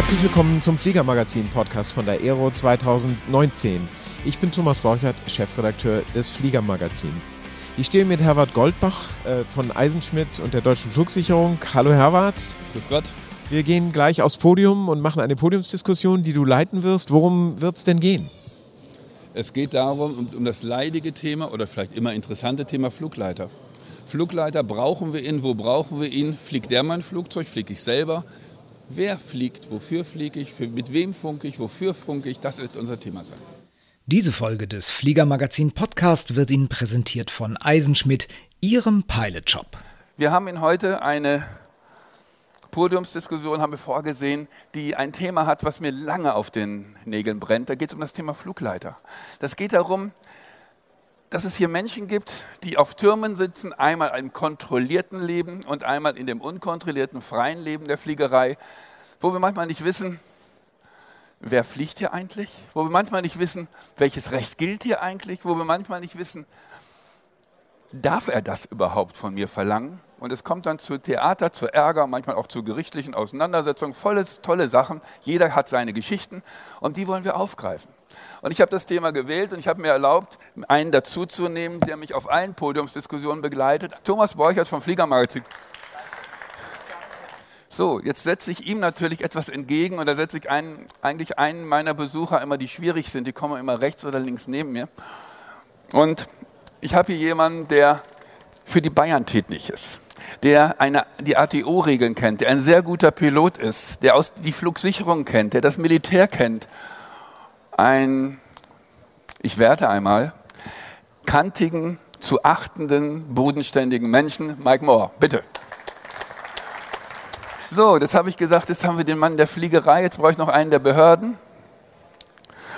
Herzlich willkommen zum Fliegermagazin-Podcast von der Aero 2019. Ich bin Thomas Borchert, Chefredakteur des Fliegermagazins. Ich stehe mit Herbert Goldbach äh, von Eisenschmidt und der Deutschen Flugsicherung. Hallo Herbert. Grüß Gott. Wir gehen gleich aufs Podium und machen eine Podiumsdiskussion, die du leiten wirst. Worum wird es denn gehen? Es geht darum, um, um, das leidige Thema oder vielleicht immer interessante Thema Flugleiter. Flugleiter, brauchen wir ihn? Wo brauchen wir ihn? Fliegt der mein Flugzeug? Fliege ich selber? Wer fliegt? Wofür fliege ich? Für, mit wem funke ich? Wofür funke ich? Das wird unser Thema sein. Diese Folge des Fliegermagazin Podcast wird Ihnen präsentiert von Eisenschmidt, Ihrem Pilotshop. Wir haben Ihnen heute eine Podiumsdiskussion haben wir vorgesehen, die ein Thema hat, was mir lange auf den Nägeln brennt. Da geht es um das Thema Flugleiter. Das geht darum, dass es hier Menschen gibt, die auf Türmen sitzen, einmal im kontrollierten Leben und einmal in dem unkontrollierten freien Leben der Fliegerei, wo wir manchmal nicht wissen, wer fliegt hier eigentlich, wo wir manchmal nicht wissen, welches Recht gilt hier eigentlich, wo wir manchmal nicht wissen, darf er das überhaupt von mir verlangen? Und es kommt dann zu Theater, zu Ärger, manchmal auch zu gerichtlichen Auseinandersetzungen. Volles, tolle Sachen. Jeder hat seine Geschichten und die wollen wir aufgreifen. Und ich habe das Thema gewählt und ich habe mir erlaubt, einen dazuzunehmen, der mich auf allen Podiumsdiskussionen begleitet. Thomas Borchert vom Fliegermagazin. So, jetzt setze ich ihm natürlich etwas entgegen und da setze ich einen, eigentlich einen meiner Besucher immer, die schwierig sind. Die kommen immer rechts oder links neben mir. Und ich habe hier jemanden, der für die Bayern tätig ist der eine, die ATO-Regeln kennt, der ein sehr guter Pilot ist, der aus die Flugsicherung kennt, der das Militär kennt. Ein, ich werte einmal, kantigen, zu achtenden, bodenständigen Menschen, Mike Moore, bitte. So, jetzt habe ich gesagt, jetzt haben wir den Mann der Fliegerei, jetzt brauche ich noch einen der Behörden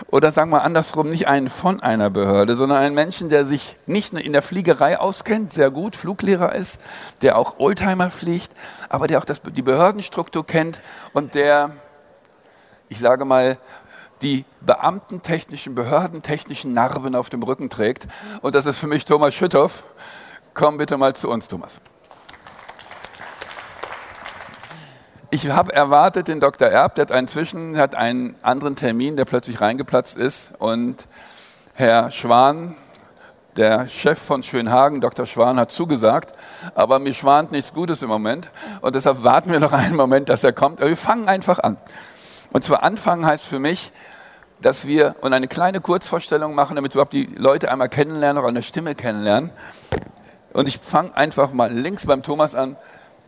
oder sagen wir andersrum, nicht einen von einer Behörde, sondern einen Menschen, der sich nicht nur in der Fliegerei auskennt, sehr gut, Fluglehrer ist, der auch Oldtimer fliegt, aber der auch das, die Behördenstruktur kennt und der, ich sage mal, die beamtentechnischen, behördentechnischen Narben auf dem Rücken trägt. Und das ist für mich Thomas Schütthoff. Komm bitte mal zu uns, Thomas. Ich habe erwartet, den Dr. Erb, der hat inzwischen hat einen anderen Termin, der plötzlich reingeplatzt ist. Und Herr Schwan, der Chef von Schönhagen, Dr. Schwan, hat zugesagt, aber mir schwant nichts Gutes im Moment. Und deshalb warten wir noch einen Moment, dass er kommt. Aber wir fangen einfach an. Und zwar anfangen heißt für mich, dass wir und eine kleine Kurzvorstellung machen, damit überhaupt die Leute einmal kennenlernen, auch eine Stimme kennenlernen. Und ich fange einfach mal links beim Thomas an.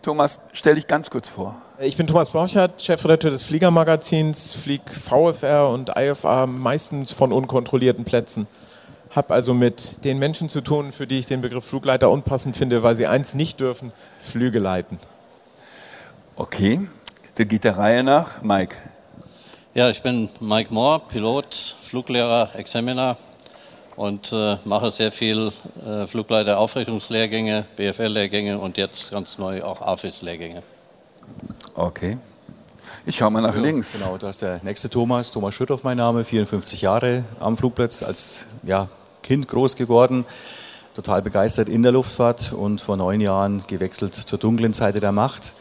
Thomas, stell dich ganz kurz vor. Ich bin Thomas Borchert, Chefredakteur des Fliegermagazins, flieg VFR und IFA meistens von unkontrollierten Plätzen. Hab also mit den Menschen zu tun, für die ich den Begriff Flugleiter unpassend finde, weil sie eins nicht dürfen, Flüge leiten. Okay, der geht der Reihe nach. Mike. Ja, ich bin Mike Moore, Pilot, Fluglehrer, Examiner und äh, mache sehr viel äh, Flugleiter-Aufrichtungslehrgänge, BFL-Lehrgänge und jetzt ganz neu auch AFIS-Lehrgänge. Okay. Ich schaue mal nach ja, links. Genau, da ist der nächste Thomas, Thomas Schütthoff mein Name, 54 Jahre am Flugplatz, als ja, Kind groß geworden, total begeistert in der Luftfahrt und vor neun Jahren gewechselt zur dunklen Seite der Macht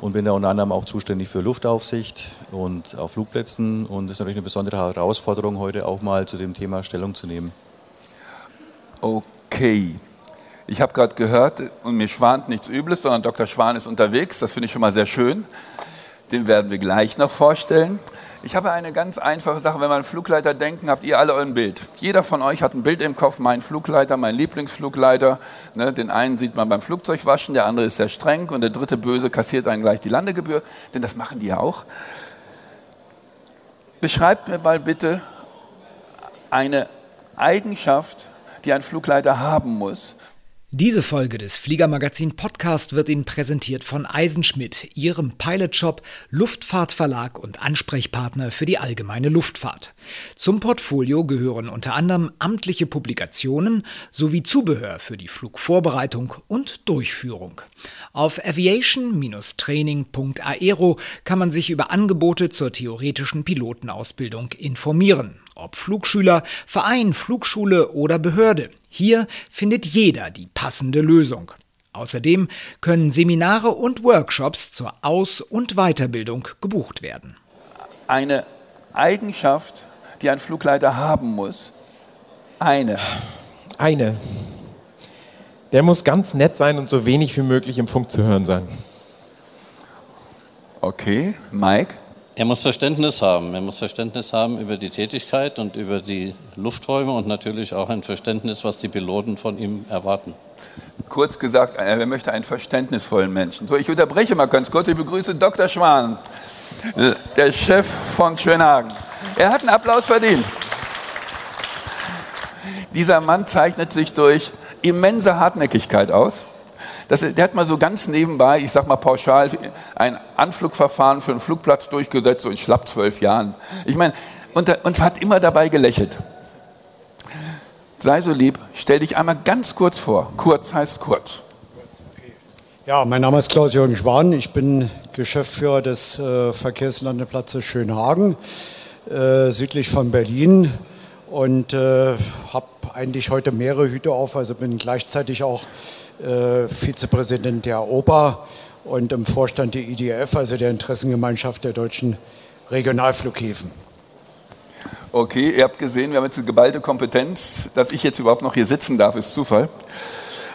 und bin da unter anderem auch zuständig für Luftaufsicht und auf Flugplätzen und es ist natürlich eine besondere Herausforderung, heute auch mal zu dem Thema Stellung zu nehmen. Okay. Ich habe gerade gehört, und mir schwant nichts Übles, sondern Dr. Schwan ist unterwegs. Das finde ich schon mal sehr schön. Den werden wir gleich noch vorstellen. Ich habe eine ganz einfache Sache. Wenn wir an Flugleiter denken, habt ihr alle ein Bild. Jeder von euch hat ein Bild im Kopf, mein Flugleiter, mein Lieblingsflugleiter. Ne, den einen sieht man beim Flugzeugwaschen, der andere ist sehr streng und der dritte Böse kassiert einen gleich die Landegebühr. Denn das machen die ja auch. Beschreibt mir mal bitte eine Eigenschaft, die ein Flugleiter haben muss, diese Folge des Fliegermagazin Podcast wird Ihnen präsentiert von Eisenschmidt, Ihrem Pilotshop, Luftfahrtverlag und Ansprechpartner für die allgemeine Luftfahrt. Zum Portfolio gehören unter anderem amtliche Publikationen sowie Zubehör für die Flugvorbereitung und Durchführung. Auf aviation-training.aero kann man sich über Angebote zur theoretischen Pilotenausbildung informieren. Ob Flugschüler, Verein, Flugschule oder Behörde. Hier findet jeder die passende Lösung. Außerdem können Seminare und Workshops zur Aus- und Weiterbildung gebucht werden. eine Eigenschaft, die ein Flugleiter haben muss? Eine. Eine. Der muss ganz nett sein und so wenig wie möglich im Funk zu hören sein. Okay, Mike? Er muss Verständnis haben. Er muss Verständnis haben über die Tätigkeit und über die Lufträume und natürlich auch ein Verständnis, was die Piloten von ihm erwarten. Kurz gesagt, er möchte einen verständnisvollen Menschen. So, ich unterbreche mal ganz kurz. Ich begrüße Dr. Schwan, der Chef von Schönhagen. Er hat einen Applaus verdient. Dieser Mann zeichnet sich durch immense Hartnäckigkeit aus. Das, der hat mal so ganz nebenbei, ich sag mal pauschal, ein Anflugverfahren für einen Flugplatz durchgesetzt, so in schlapp zwölf Jahren. Ich meine, und, und hat immer dabei gelächelt. Sei so lieb, stell dich einmal ganz kurz vor. Kurz heißt kurz. Ja, mein Name ist Klaus-Jürgen Schwan. Ich bin Geschäftsführer des äh, Verkehrslandeplatzes Schönhagen, äh, südlich von Berlin. Und äh, habe eigentlich heute mehrere Hüte auf, also bin gleichzeitig auch äh, Vizepräsident der OPA und im Vorstand der IDF, also der Interessengemeinschaft der deutschen Regionalflughäfen. Okay, ihr habt gesehen, wir haben jetzt eine geballte Kompetenz. Dass ich jetzt überhaupt noch hier sitzen darf, ist Zufall.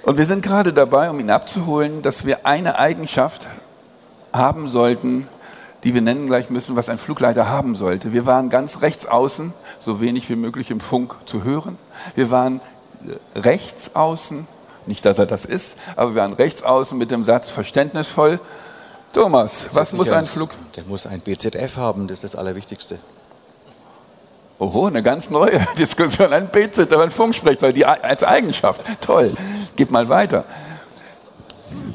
Und wir sind gerade dabei, um ihn abzuholen, dass wir eine Eigenschaft haben sollten, die wir nennen gleich müssen, was ein Flugleiter haben sollte. Wir waren ganz rechts außen, so wenig wie möglich im Funk zu hören. Wir waren äh, rechts außen nicht, dass er das ist, aber wir waren rechts außen mit dem Satz verständnisvoll. Thomas, was muss ein Flug... Der muss ein BZF haben, das ist das Allerwichtigste. Oho, eine ganz neue Diskussion. Ein BZ, aber ein Funksprecher, die als Eigenschaft. Toll. Gib mal weiter.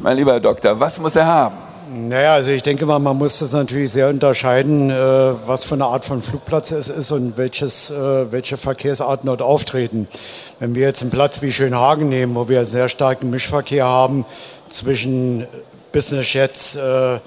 Mein lieber Doktor, was muss er haben? Naja, also ich denke mal, man muss das natürlich sehr unterscheiden, äh, was für eine Art von Flugplatz es ist und welches, äh, welche Verkehrsarten dort auftreten. Wenn wir jetzt einen Platz wie Schönhagen nehmen, wo wir einen sehr starken Mischverkehr haben zwischen Business Jets, äh,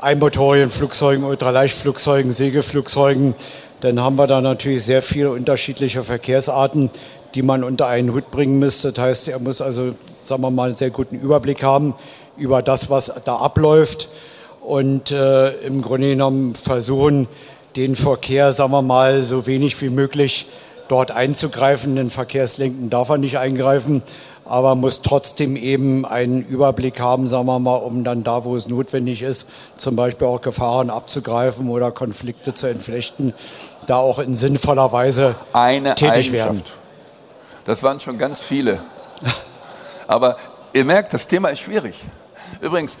Einmotorienflugzeugen, Ultraleichtflugzeugen, Segelflugzeugen, dann haben wir da natürlich sehr viele unterschiedliche Verkehrsarten, die man unter einen Hut bringen müsste. Das heißt, er muss also, sagen wir mal, einen sehr guten Überblick haben über das, was da abläuft und äh, im Grunde genommen versuchen, den Verkehr, sagen wir mal, so wenig wie möglich dort einzugreifen. Den Verkehrslenken darf er nicht eingreifen, aber muss trotzdem eben einen Überblick haben, sagen wir mal, um dann da, wo es notwendig ist, zum Beispiel auch Gefahren abzugreifen oder Konflikte zu entflechten, da auch in sinnvoller Weise Eine tätig werden. Das waren schon ganz viele. Aber ihr merkt, das Thema ist schwierig. Übrigens,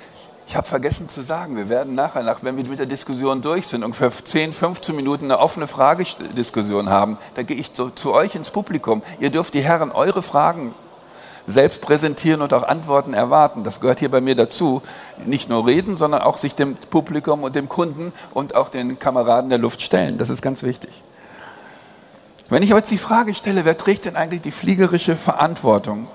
ich habe vergessen zu sagen, wir werden nachher, nach, wenn wir mit der Diskussion durch sind, ungefähr 10, 15 Minuten eine offene Fragediskussion haben. Da gehe ich zu, zu euch ins Publikum. Ihr dürft die Herren eure Fragen selbst präsentieren und auch Antworten erwarten. Das gehört hier bei mir dazu. Nicht nur reden, sondern auch sich dem Publikum und dem Kunden und auch den Kameraden der Luft stellen. Das ist ganz wichtig. Wenn ich aber jetzt die Frage stelle, wer trägt denn eigentlich die fliegerische Verantwortung?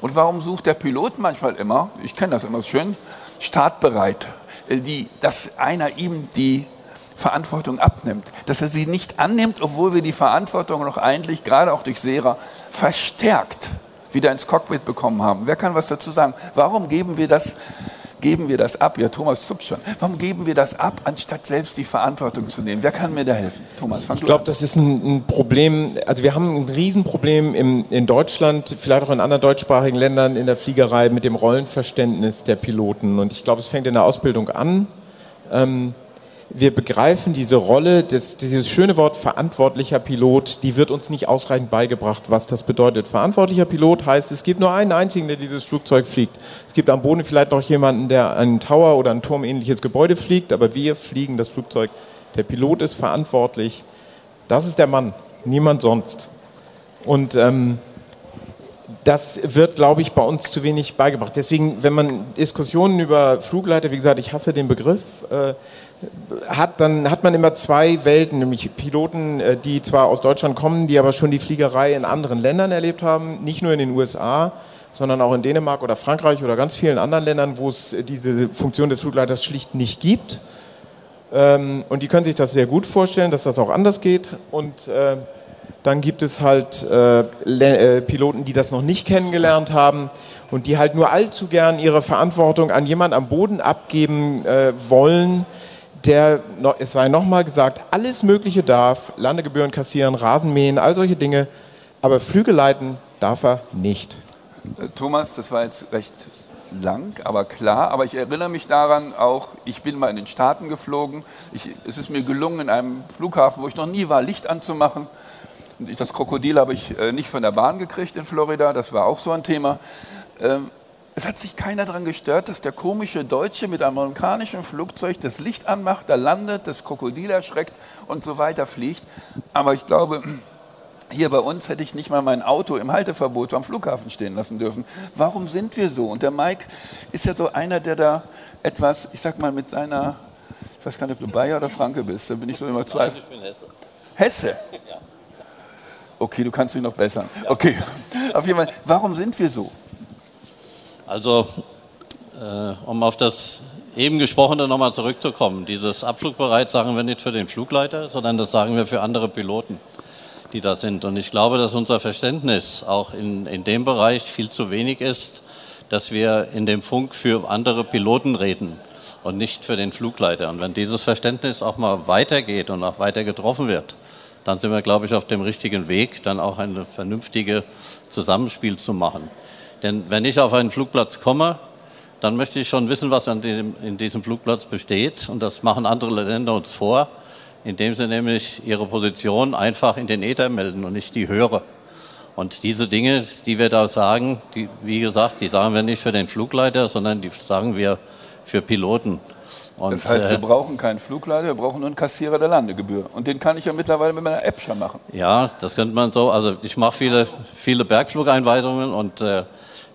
Und warum sucht der Pilot manchmal immer, ich kenne das immer schön, startbereit, äh, die, dass einer ihm die Verantwortung abnimmt, dass er sie nicht annimmt, obwohl wir die Verantwortung noch eigentlich, gerade auch durch Sera, verstärkt wieder ins Cockpit bekommen haben. Wer kann was dazu sagen? Warum geben wir das geben wir das ab? Ja, Thomas zuckt schon. Warum geben wir das ab, anstatt selbst die Verantwortung zu nehmen? Wer kann mir da helfen? Thomas, fang Ich glaube, das ist ein, ein, Problem. Also wir haben ein Riesenproblem im, in Deutschland, vielleicht auch in anderen deutschsprachigen Ländern in der Fliegerei mit dem Rollenverständnis der Piloten. Und ich glaube, es fängt in der Ausbildung an. Ähm, wir begreifen diese Rolle, das, dieses schöne Wort verantwortlicher Pilot, die wird uns nicht ausreichend beigebracht, was das bedeutet. Verantwortlicher Pilot heißt, es gibt nur einen einzigen, der dieses Flugzeug fliegt. Es gibt am Boden vielleicht noch jemanden, der einen Tower oder ein turmähnliches Gebäude fliegt, aber wir fliegen das Flugzeug. Der Pilot ist verantwortlich. Das ist der Mann, niemand sonst. Und ähm, das wird, glaube ich, bei uns zu wenig beigebracht. Deswegen, wenn man Diskussionen über Flugleiter, wie gesagt, ich hasse den Begriff, äh, hat, dann hat man immer zwei Welten, nämlich Piloten, äh, die zwar aus Deutschland kommen, die aber schon die Fliegerei in anderen Ländern erlebt haben, nicht nur in den USA, sondern auch in Dänemark oder Frankreich oder ganz vielen anderen Ländern, wo es diese Funktion des Flugleiters schlicht nicht gibt. Ähm, und die können sich das sehr gut vorstellen, dass das auch anders geht. Und äh, dann gibt es halt äh, Piloten, die das noch nicht kennengelernt haben und die halt nur allzu gern ihre Verantwortung an jemand am Boden abgeben wollen, der, es sei nochmal gesagt, alles Mögliche darf, Landegebühren kassieren, Rasenmähen, all solche Dinge, aber Flüge leiten darf er nicht. Äh, Thomas, das war jetzt recht lang, aber klar. Aber ich erinnere mich daran auch, ich bin mal in den Staaten geflogen. Ich, es ist mir gelungen, in einem Flughafen, wo ich noch nie war, Licht anzumachen. Das Krokodil habe ich äh, nicht von der Bahn gekriegt in Florida, das war auch so ein Thema. Es hat sich keiner daran gestört, dass der komische Deutsche mit einem amerikanischen Flugzeug das Licht anmacht, da landet, das Krokodil erschreckt und so weiter fliegt. Aber ich glaube, hier bei uns hätte ich nicht mal mein Auto im Halteverbot am Flughafen stehen lassen dürfen. Warum sind wir so? Und der Mike ist ja so einer, der da etwas, ich sag mal, mit seiner, ich weiß gar nicht, ob du Bayer oder Franke bist, da bin ich so immer zweifel. Ich bin Hesse. Hesse? Ja. Okay, du kannst dich noch bessern. Okay, auf jeden Fall, warum sind wir so? Also, äh, um auf das eben Gesprochene nochmal zurückzukommen, dieses Abflugbereit sagen wir nicht für den Flugleiter, sondern das sagen wir für andere Piloten, die da sind. Und ich glaube, dass unser Verständnis auch in, in dem Bereich viel zu wenig ist, dass wir in dem Funk für andere Piloten reden und nicht für den Flugleiter. Und wenn dieses Verständnis auch mal weitergeht und auch weiter getroffen wird, dann sind wir, glaube ich, auf dem richtigen Weg, dann auch ein vernünftiges Zusammenspiel zu machen. Denn wenn ich auf einen Flugplatz komme, dann möchte ich schon wissen, was an dem, in diesem Flugplatz besteht. Und das machen andere Länder uns vor, indem sie nämlich ihre Position einfach in den Äther melden und nicht die höre. Und diese Dinge, die wir da sagen, die, wie gesagt, die sagen wir nicht für den Flugleiter, sondern die sagen wir für Piloten. Und, das heißt, wir äh, brauchen keinen Flugleiter, wir brauchen nur einen Kassierer der Landegebühr. Und den kann ich ja mittlerweile mit meiner App schon machen. Ja, das könnte man so. Also ich mache viele, viele Bergflugeinweisungen und äh,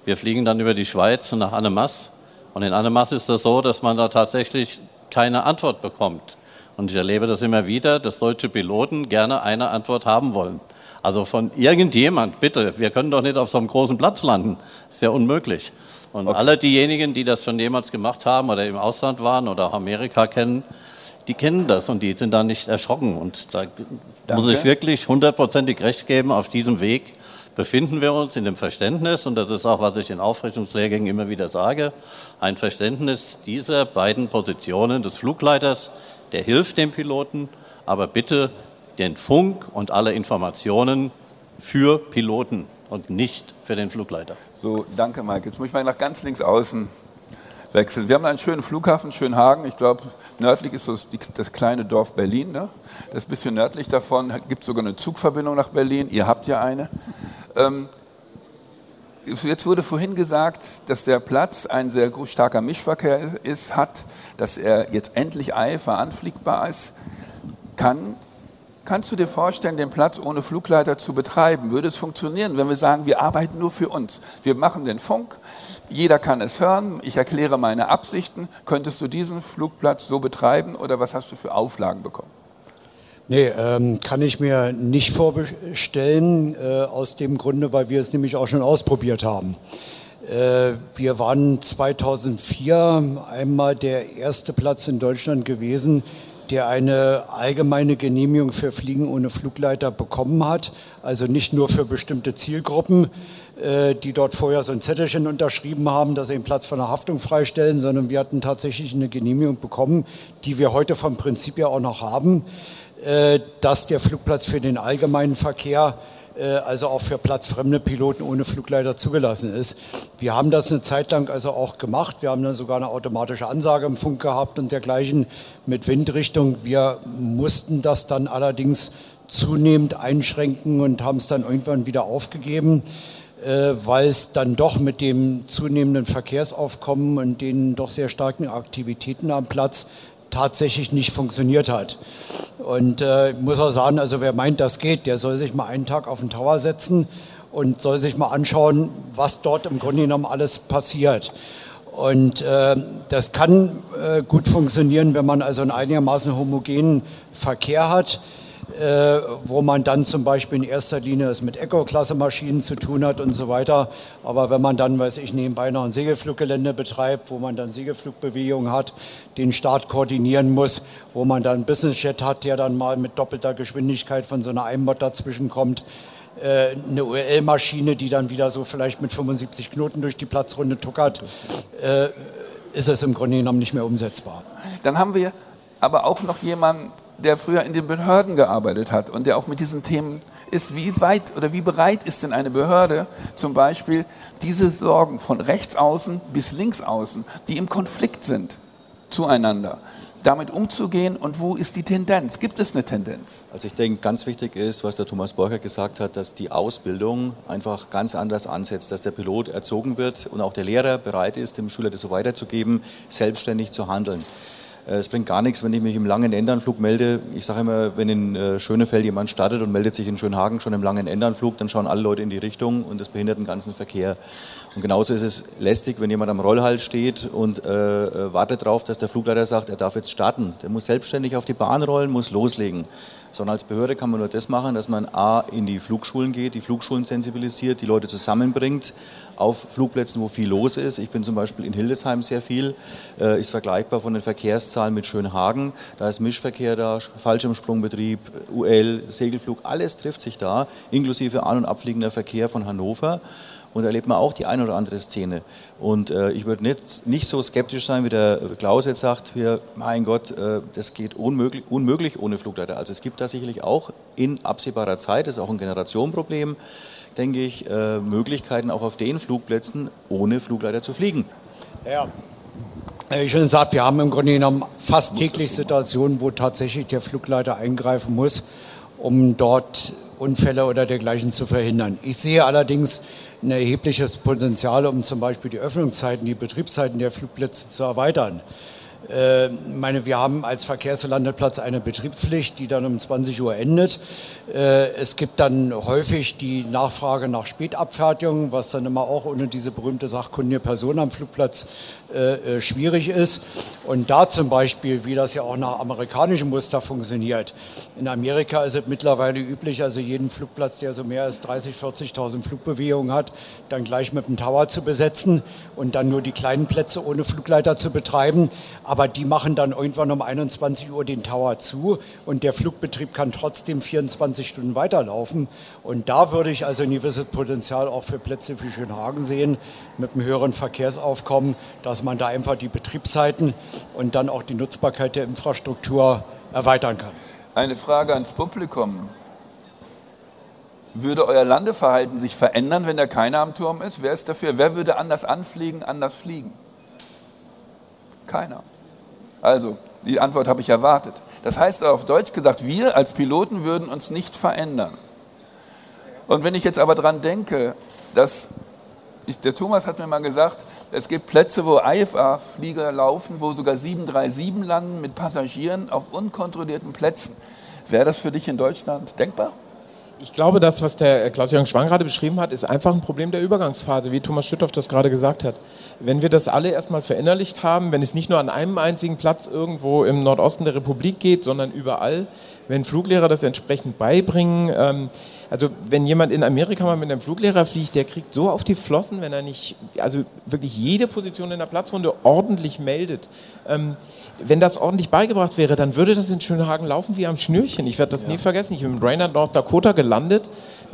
wir fliegen dann über die Schweiz nach Annemasse. Und in Annemasse ist es das so, dass man da tatsächlich keine Antwort bekommt. Und ich erlebe das immer wieder, dass deutsche Piloten gerne eine Antwort haben wollen. Also von irgendjemand, bitte, wir können doch nicht auf so einem großen Platz landen. Ist ja unmöglich. Und okay. alle diejenigen, die das schon jemals gemacht haben oder im Ausland waren oder auch Amerika kennen, die kennen das und die sind da nicht erschrocken. Und da Danke. muss ich wirklich hundertprozentig recht geben, auf diesem Weg befinden wir uns in dem Verständnis, und das ist auch, was ich in Aufrichtungslehrgängen immer wieder sage, ein Verständnis dieser beiden Positionen des Flugleiters, der hilft dem Piloten, aber bitte den Funk und alle Informationen für Piloten und nicht für den Flugleiter. So, danke Mike. Jetzt muss ich mal nach ganz links außen wechseln. Wir haben einen schönen Flughafen, Schönhagen. Ich glaube, nördlich ist das, das, kleine Dorf Berlin. Ne? Das ist ein bisschen nördlich davon. Gibt sogar eine Zugverbindung nach Berlin. Ihr habt ja eine. Ähm, jetzt wurde vorhin gesagt, dass der Platz ein sehr starker Mischverkehr ist, hat, dass er jetzt endlich einfach anfliegbar ist. Kann, kannst du dir vorstellen, den Platz ohne Flugleiter zu betreiben? Würde es funktionieren, wenn wir sagen, wir arbeiten nur für uns? Wir machen den Funk, jeder kann es hören, ich erkläre meine Absichten. Könntest du diesen Flugplatz so betreiben oder was hast du für Auflagen bekommen? Nee, ähm, kann ich mir nicht vorbestellen, äh, aus dem Grunde, weil wir es nämlich auch schon ausprobiert haben. Äh, wir waren 2004 einmal der erste Platz in Deutschland gewesen, der eine allgemeine Genehmigung für Fliegen ohne Flugleiter bekommen hat. Also nicht nur für bestimmte Zielgruppen, äh, die dort vorher so ein Zettelchen unterschrieben haben, dass sie den Platz von der Haftung freistellen, sondern wir hatten tatsächlich eine Genehmigung bekommen, die wir heute vom Prinzip ja auch noch haben. Äh, dass der Flugplatz für den allgemeinen Verkehr äh, also auch für platzfremde Piloten ohne Flugleiter zugelassen ist. Wir haben das eine Zeit lang also auch gemacht. Wir haben dann sogar eine automatische Ansage im Funk gehabt und dergleichen mit Windrichtung. Wir mussten das dann allerdings zunehmend einschränken und haben es dann irgendwann wieder aufgegeben, äh, weil es dann doch mit dem zunehmenden Verkehrsaufkommen und den doch sehr starken Aktivitäten am Platz tatsächlich nicht funktioniert hat. Und äh, muss auch sagen, also wer meint, das geht, der soll sich mal einen Tag auf den Tower setzen und soll sich mal anschauen, was dort im Grunde genommen alles passiert. Und äh, das kann äh, gut funktionieren, wenn man also einen einigermaßen homogenen Verkehr hat äh, wo man dann zum Beispiel in erster Linie es mit Eco-Klasse-Maschinen zu tun hat und so weiter. Aber wenn man dann, weiß ich, nebenbei noch ein Segelfluggelände betreibt, wo man dann Segelflugbewegungen hat, den Start koordinieren muss, wo man dann einen Business-Jet hat, der dann mal mit doppelter Geschwindigkeit von so einer Einbot dazwischen kommt, äh, eine UL-Maschine, die dann wieder so vielleicht mit 75 Knoten durch die Platzrunde tuckert, äh, ist es im Grunde genommen nicht mehr umsetzbar. Dann haben wir aber auch noch jemanden, der früher in den Behörden gearbeitet hat und der auch mit diesen Themen ist, wie weit oder wie bereit ist denn eine Behörde zum Beispiel diese Sorgen von rechts außen bis links außen, die im Konflikt sind zueinander, damit umzugehen und wo ist die Tendenz? Gibt es eine Tendenz? Also ich denke, ganz wichtig ist, was der Thomas Borcher gesagt hat, dass die Ausbildung einfach ganz anders ansetzt, dass der Pilot erzogen wird und auch der Lehrer bereit ist, dem Schüler das so weiterzugeben, selbstständig zu handeln. Äh, es bringt gar nichts, wenn ich mich im langen Endanflug melde. Ich sage immer, wenn in äh, Schönefeld jemand startet und meldet sich in Schönhagen schon im langen Endanflug, dann schauen alle Leute in die Richtung und das behindert den ganzen Verkehr. Und genauso ist es lästig, wenn jemand am Rollhalt steht und äh, äh wartet darauf, dass der Flugleiter sagt, er darf jetzt starten. Der muss selbstständig auf die Bahn rollen, muss loslegen sondern als Behörde kann man nur das machen, dass man A, in die Flugschulen geht, die Flugschulen sensibilisiert, die Leute zusammenbringt auf Flugplätzen, wo viel los ist. Ich bin zum Beispiel in Hildesheim sehr viel, äh, ist vergleichbar von den Verkehrszahlen mit Schönhagen. Da ist Mischverkehr da, Fallschirmsprungbetrieb, UL, Segelflug, alles trifft sich da, inklusive an- und abfliegender Verkehr von Hannover und erlebt man auch die eine oder andere Szene. Und äh, ich würde nicht, nicht so skeptisch sein, wie der Klaus jetzt sagt, hier, mein Gott, äh, das geht unmöglich, unmöglich ohne Flugleiter. Also es gibt da sicherlich auch in absehbarer Zeit, das ist auch ein Generationenproblem, denke ich, äh, Möglichkeiten auch auf den Flugplätzen ohne Flugleiter zu fliegen. Ja, wie schon gesagt, wir haben im Grunde genommen fast täglich Situationen, wo tatsächlich der Flugleiter eingreifen muss, um dort Unfälle oder dergleichen zu verhindern. Ich sehe allerdings ein erhebliches Potenzial, um zum Beispiel die Öffnungszeiten, die Betriebszeiten der Flugplätze zu erweitern. Äh, meine, wir haben als Verkehrslandeplatz eine Betriebspflicht, die dann um 20 Uhr endet. Äh, es gibt dann häufig die Nachfrage nach Spätabfertigung, was dann immer auch ohne diese berühmte sachkundige Person am Flugplatz äh, schwierig ist. Und da zum Beispiel, wie das ja auch nach amerikanischem Muster funktioniert. In Amerika ist es mittlerweile üblich, also jeden Flugplatz, der so mehr als 30, 40.000 Flugbewegungen hat, dann gleich mit einem Tower zu besetzen und dann nur die kleinen Plätze ohne Flugleiter zu betreiben die machen dann irgendwann um 21 Uhr den Tower zu und der Flugbetrieb kann trotzdem 24 Stunden weiterlaufen. Und da würde ich also ein gewisses Potenzial auch für Plätze wie Schönhagen sehen, mit einem höheren Verkehrsaufkommen, dass man da einfach die Betriebszeiten und dann auch die Nutzbarkeit der Infrastruktur erweitern kann. Eine Frage ans Publikum. Würde euer Landeverhalten sich verändern, wenn da keiner am Turm ist? Wer ist dafür? Wer würde anders anfliegen, anders fliegen? Keiner. Also, die Antwort habe ich erwartet. Das heißt auf Deutsch gesagt, wir als Piloten würden uns nicht verändern. Und wenn ich jetzt aber daran denke, dass, ich, der Thomas hat mir mal gesagt, es gibt Plätze, wo IFA-Flieger laufen, wo sogar 737 landen mit Passagieren auf unkontrollierten Plätzen. Wäre das für dich in Deutschland denkbar? Ich glaube, das, was der Klaus-Jürgen Schwang gerade beschrieben hat, ist einfach ein Problem der Übergangsphase, wie Thomas Schütthoff das gerade gesagt hat. Wenn wir das alle erstmal verinnerlicht haben, wenn es nicht nur an einem einzigen Platz irgendwo im Nordosten der Republik geht, sondern überall, wenn Fluglehrer das entsprechend beibringen, ähm, also wenn jemand in Amerika mal mit einem Fluglehrer fliegt, der kriegt so auf die Flossen, wenn er nicht, also wirklich jede Position in der Platzrunde ordentlich meldet. Ähm, wenn das ordentlich beigebracht wäre, dann würde das in Schönhagen laufen wie am Schnürchen. Ich werde das ja. nie vergessen. Ich bin in Brainerd, North Dakota gelandet,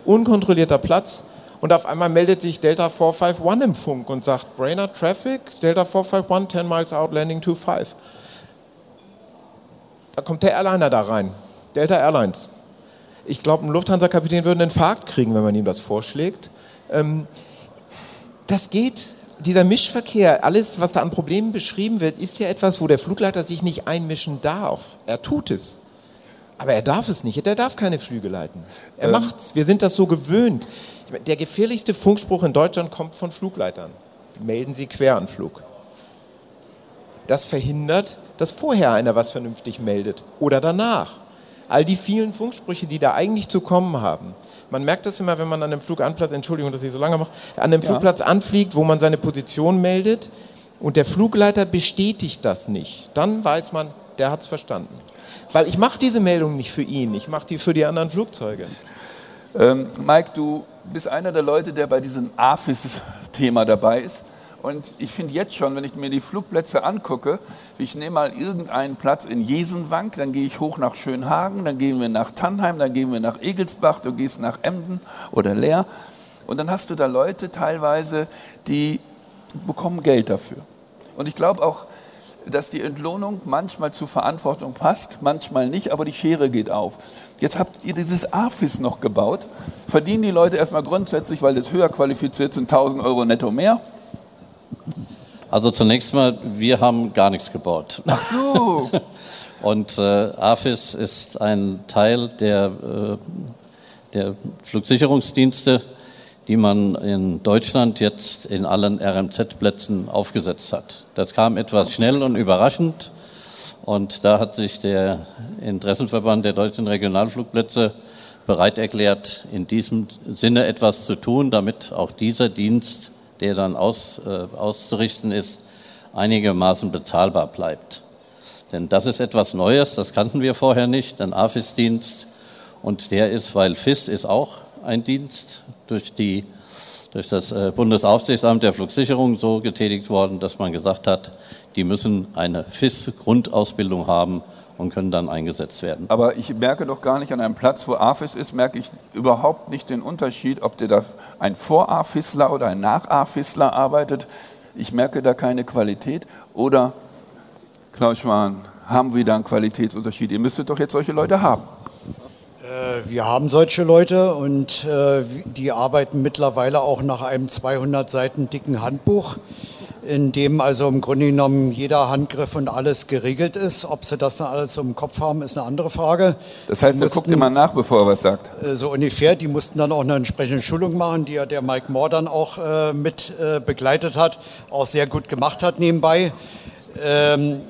unkontrollierter Platz. Und auf einmal meldet sich Delta 451 im Funk und sagt, Brainerd Traffic, Delta 451, 10 miles out, landing 25. Da kommt der Airliner da rein, Delta Airlines. Ich glaube, ein Lufthansa-Kapitän würde einen Infarkt kriegen, wenn man ihm das vorschlägt. Ähm, das geht dieser Mischverkehr, alles, was da an Problemen beschrieben wird, ist ja etwas, wo der Flugleiter sich nicht einmischen darf. Er tut es. Aber er darf es nicht. Er darf keine Flüge leiten. Er ähm. macht's. Wir sind das so gewöhnt. Der gefährlichste Funkspruch in Deutschland kommt von Flugleitern. Melden Sie Queranflug. Das verhindert, dass vorher einer was vernünftig meldet oder danach. All die vielen Funksprüche, die da eigentlich zu kommen haben. Man merkt das immer, wenn man an einem Flug anplatzt, Entschuldigung, dass ich so lange mache, an einem ja. Flugplatz anfliegt, wo man seine Position meldet und der Flugleiter bestätigt das nicht. Dann weiß man, der hat es verstanden. Weil ich mache diese Meldung nicht für ihn, ich mache die für die anderen Flugzeuge. Ähm, Mike, du bist einer der Leute, der bei diesem AFIS-Thema dabei ist. Und ich finde jetzt schon, wenn ich mir die Flugplätze angucke, ich nehme mal irgendeinen Platz in Jesenwank, dann gehe ich hoch nach Schönhagen, dann gehen wir nach Tannheim, dann gehen wir nach Egelsbach, du gehst nach Emden oder Leer. Und dann hast du da Leute teilweise, die bekommen Geld dafür. Und ich glaube auch, dass die Entlohnung manchmal zur Verantwortung passt, manchmal nicht, aber die Schere geht auf. Jetzt habt ihr dieses AFIS noch gebaut. Verdienen die Leute erstmal grundsätzlich, weil das höher qualifiziert sind, 1000 Euro netto mehr? Also zunächst mal, wir haben gar nichts gebaut. Ach so. Und äh, AFIS ist ein Teil der, äh, der Flugsicherungsdienste, die man in Deutschland jetzt in allen RMZ-Plätzen aufgesetzt hat. Das kam etwas schnell und überraschend. Und da hat sich der Interessenverband der deutschen Regionalflugplätze bereit erklärt, in diesem Sinne etwas zu tun, damit auch dieser Dienst, der dann aus, äh, auszurichten ist, einigermaßen bezahlbar bleibt. Denn das ist etwas Neues, das kannten wir vorher nicht, ein AFIS-Dienst. Und der ist, weil FIS ist auch ein Dienst durch, die, durch das äh, Bundesaufsichtsamt der Flugsicherung so getätigt worden, dass man gesagt hat, die müssen eine FIS-Grundausbildung haben und können dann eingesetzt werden. Aber ich merke doch gar nicht an einem Platz, wo AFIS ist, merke ich überhaupt nicht den Unterschied, ob der da ein Vor-AFISler oder ein Nach-AFISler arbeitet. Ich merke da keine Qualität. Oder, Klaus Schwan, haben wir da einen Qualitätsunterschied? Ihr müsstet doch jetzt solche Leute haben. Äh, wir haben solche Leute und äh, die arbeiten mittlerweile auch nach einem 200 Seiten dicken Handbuch in dem also im Grunde genommen jeder Handgriff und alles geregelt ist. Ob sie das dann alles im Kopf haben, ist eine andere Frage. Das heißt, er guckt immer nach, bevor er was sagt. Äh, so ungefähr. Die mussten dann auch eine entsprechende Schulung machen, die ja der Mike Moore dann auch äh, mit äh, begleitet hat, auch sehr gut gemacht hat nebenbei. Ähm,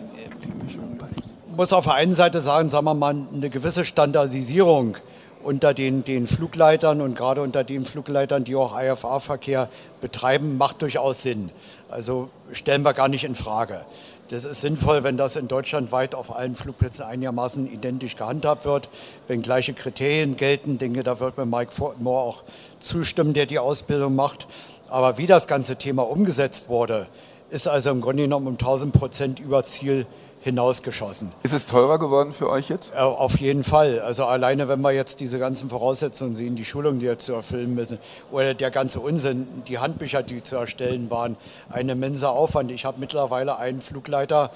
muss auf der einen Seite sagen, sagen wir mal, eine gewisse Standardisierung unter den, den Flugleitern und gerade unter den Flugleitern, die auch IFA-Verkehr betreiben, macht durchaus Sinn. Also stellen wir gar nicht in Frage. Das ist sinnvoll, wenn das in Deutschland weit auf allen Flugplätzen einigermaßen identisch gehandhabt wird, wenn gleiche Kriterien gelten. Denke, da wird mir Mike Moore auch zustimmen, der die Ausbildung macht. Aber wie das ganze Thema umgesetzt wurde, ist also im Grunde genommen um 1000 Prozent über Ziel hinausgeschossen. Ist es teurer geworden für euch jetzt? Äh, auf jeden Fall. Also alleine, wenn wir jetzt diese ganzen Voraussetzungen sehen, die Schulungen, die wir zu erfüllen müssen, oder der ganze Unsinn, die Handbücher, die zu erstellen waren, ein immenser Aufwand. Ich habe mittlerweile einen Flugleiter,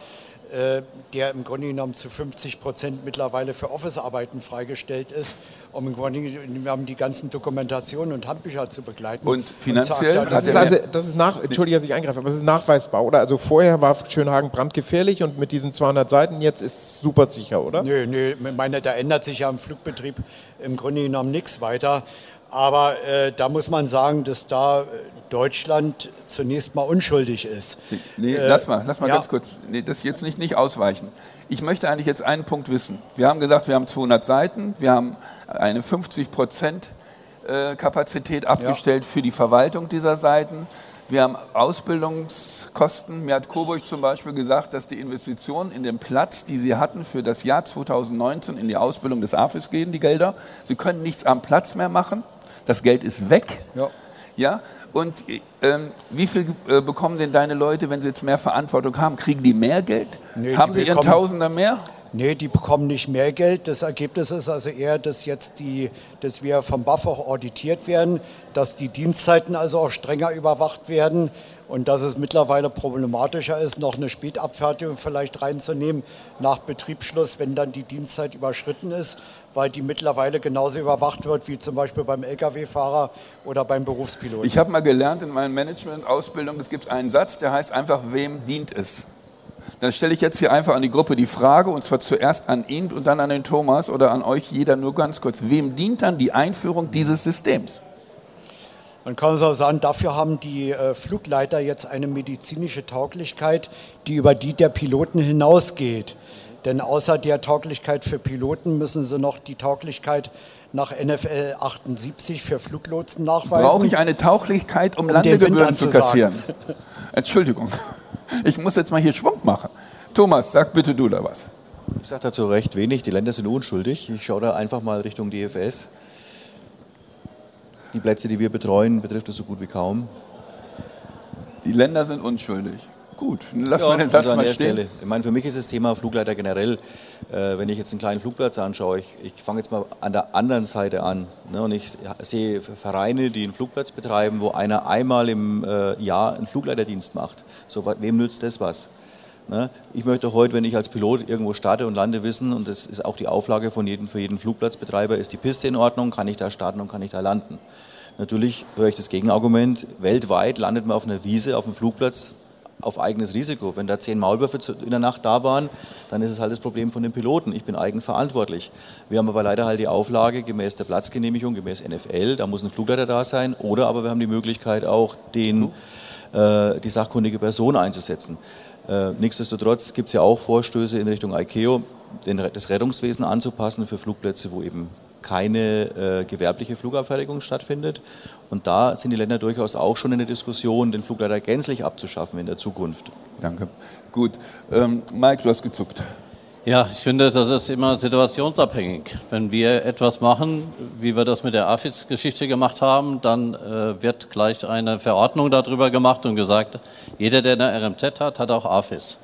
der im Grunde genommen zu 50 Prozent mittlerweile für Office-Arbeiten freigestellt ist, um im Grunde genommen die ganzen Dokumentationen und Handbücher zu begleiten. Und finanziell? Und das, ist also, das ist nach, Entschuldige, dass ich eingreife, aber es ist nachweisbar, oder? Also vorher war Schönhagen brandgefährlich und mit diesen 200 Seiten jetzt ist super sicher, oder? Nö, nö, ich meine, da ändert sich ja im Flugbetrieb im Grunde genommen nichts weiter. Aber äh, da muss man sagen, dass da äh, Deutschland zunächst mal unschuldig ist. Nee, äh, lass mal, lass mal ja. ganz kurz. Nee, das jetzt nicht, nicht ausweichen. Ich möchte eigentlich jetzt einen Punkt wissen. Wir haben gesagt, wir haben 200 Seiten, wir haben eine 50 Prozent äh, Kapazität abgestellt ja. für die Verwaltung dieser Seiten. Wir haben Ausbildungskosten. Mir hat Coburg zum Beispiel gesagt, dass die Investitionen in den Platz, die sie hatten für das Jahr 2019 in die Ausbildung des AFIS gehen, die Gelder. Sie können nichts am Platz mehr machen. Das Geld ist weg. Ja. ja? Und ähm, wie viel äh, bekommen denn deine Leute, wenn sie jetzt mehr Verantwortung haben? Kriegen die mehr Geld? Nee, haben die, die ihren Tausender mehr? Nee, die bekommen nicht mehr Geld. Das Ergebnis ist also eher, dass jetzt die, dass wir vom BAF auch auditiert werden, dass die Dienstzeiten also auch strenger überwacht werden und dass es mittlerweile problematischer ist, noch eine Spätabfertigung vielleicht reinzunehmen nach Betriebsschluss, wenn dann die Dienstzeit überschritten ist, weil die mittlerweile genauso überwacht wird wie zum Beispiel beim Lkw-Fahrer oder beim Berufspiloten. Ich habe mal gelernt in meiner Management-Ausbildung, es gibt einen Satz, der heißt einfach, wem dient es? Dann stelle ich jetzt hier einfach an die Gruppe die Frage, und zwar zuerst an ihn und dann an den Thomas oder an euch jeder nur ganz kurz. Wem dient dann die Einführung dieses Systems? Man kann so sagen, dafür haben die äh, Flugleiter jetzt eine medizinische Tauglichkeit, die über die der Piloten hinausgeht. Denn außer der Tauglichkeit für Piloten müssen sie noch die Tauglichkeit nach NFL 78 für Fluglotsen nachweisen. Brauche ich eine Tauglichkeit, um, um Landegebühren zu kassieren? Entschuldigung. Ich muss jetzt mal hier Schwung machen. Thomas, sag bitte du da was. Ich sage dazu recht wenig. Die Länder sind unschuldig. Ich schaue da einfach mal Richtung DFS. Die Plätze, die wir betreuen, betrifft es so gut wie kaum. Die Länder sind unschuldig. Gut, lassen ja, wir den Satz also mal stehen. Stelle. Ich meine, für mich ist das Thema Flugleiter generell, äh, wenn ich jetzt einen kleinen Flugplatz anschaue, ich, ich fange jetzt mal an der anderen Seite an. Ne, und ich sehe Vereine, die einen Flugplatz betreiben, wo einer einmal im äh, Jahr einen Flugleiterdienst macht. So, wem nützt das was? Ne? Ich möchte heute, wenn ich als Pilot irgendwo starte und lande, wissen, und das ist auch die Auflage von jedem, für jeden Flugplatzbetreiber, ist die Piste in Ordnung, kann ich da starten und kann ich da landen. Natürlich höre ich das Gegenargument, weltweit landet man auf einer Wiese, auf einem Flugplatz auf eigenes Risiko. Wenn da zehn Maulwürfe in der Nacht da waren, dann ist es halt das Problem von den Piloten. Ich bin eigenverantwortlich. Wir haben aber leider halt die Auflage gemäß der Platzgenehmigung, gemäß NFL, da muss ein Flugleiter da sein, oder aber wir haben die Möglichkeit auch den, äh, die sachkundige Person einzusetzen. Äh, nichtsdestotrotz gibt es ja auch Vorstöße in Richtung ICAO, den, das Rettungswesen anzupassen für Flugplätze, wo eben keine äh, gewerbliche Flugabfertigung stattfindet. Und da sind die Länder durchaus auch schon in der Diskussion, den Flugleiter gänzlich abzuschaffen in der Zukunft. Danke. Gut. Ähm, Mike, du hast gezuckt. Ja, ich finde, das ist immer situationsabhängig. Wenn wir etwas machen, wie wir das mit der AFIS-Geschichte gemacht haben, dann äh, wird gleich eine Verordnung darüber gemacht und gesagt, jeder, der eine RMZ hat, hat auch AFIS.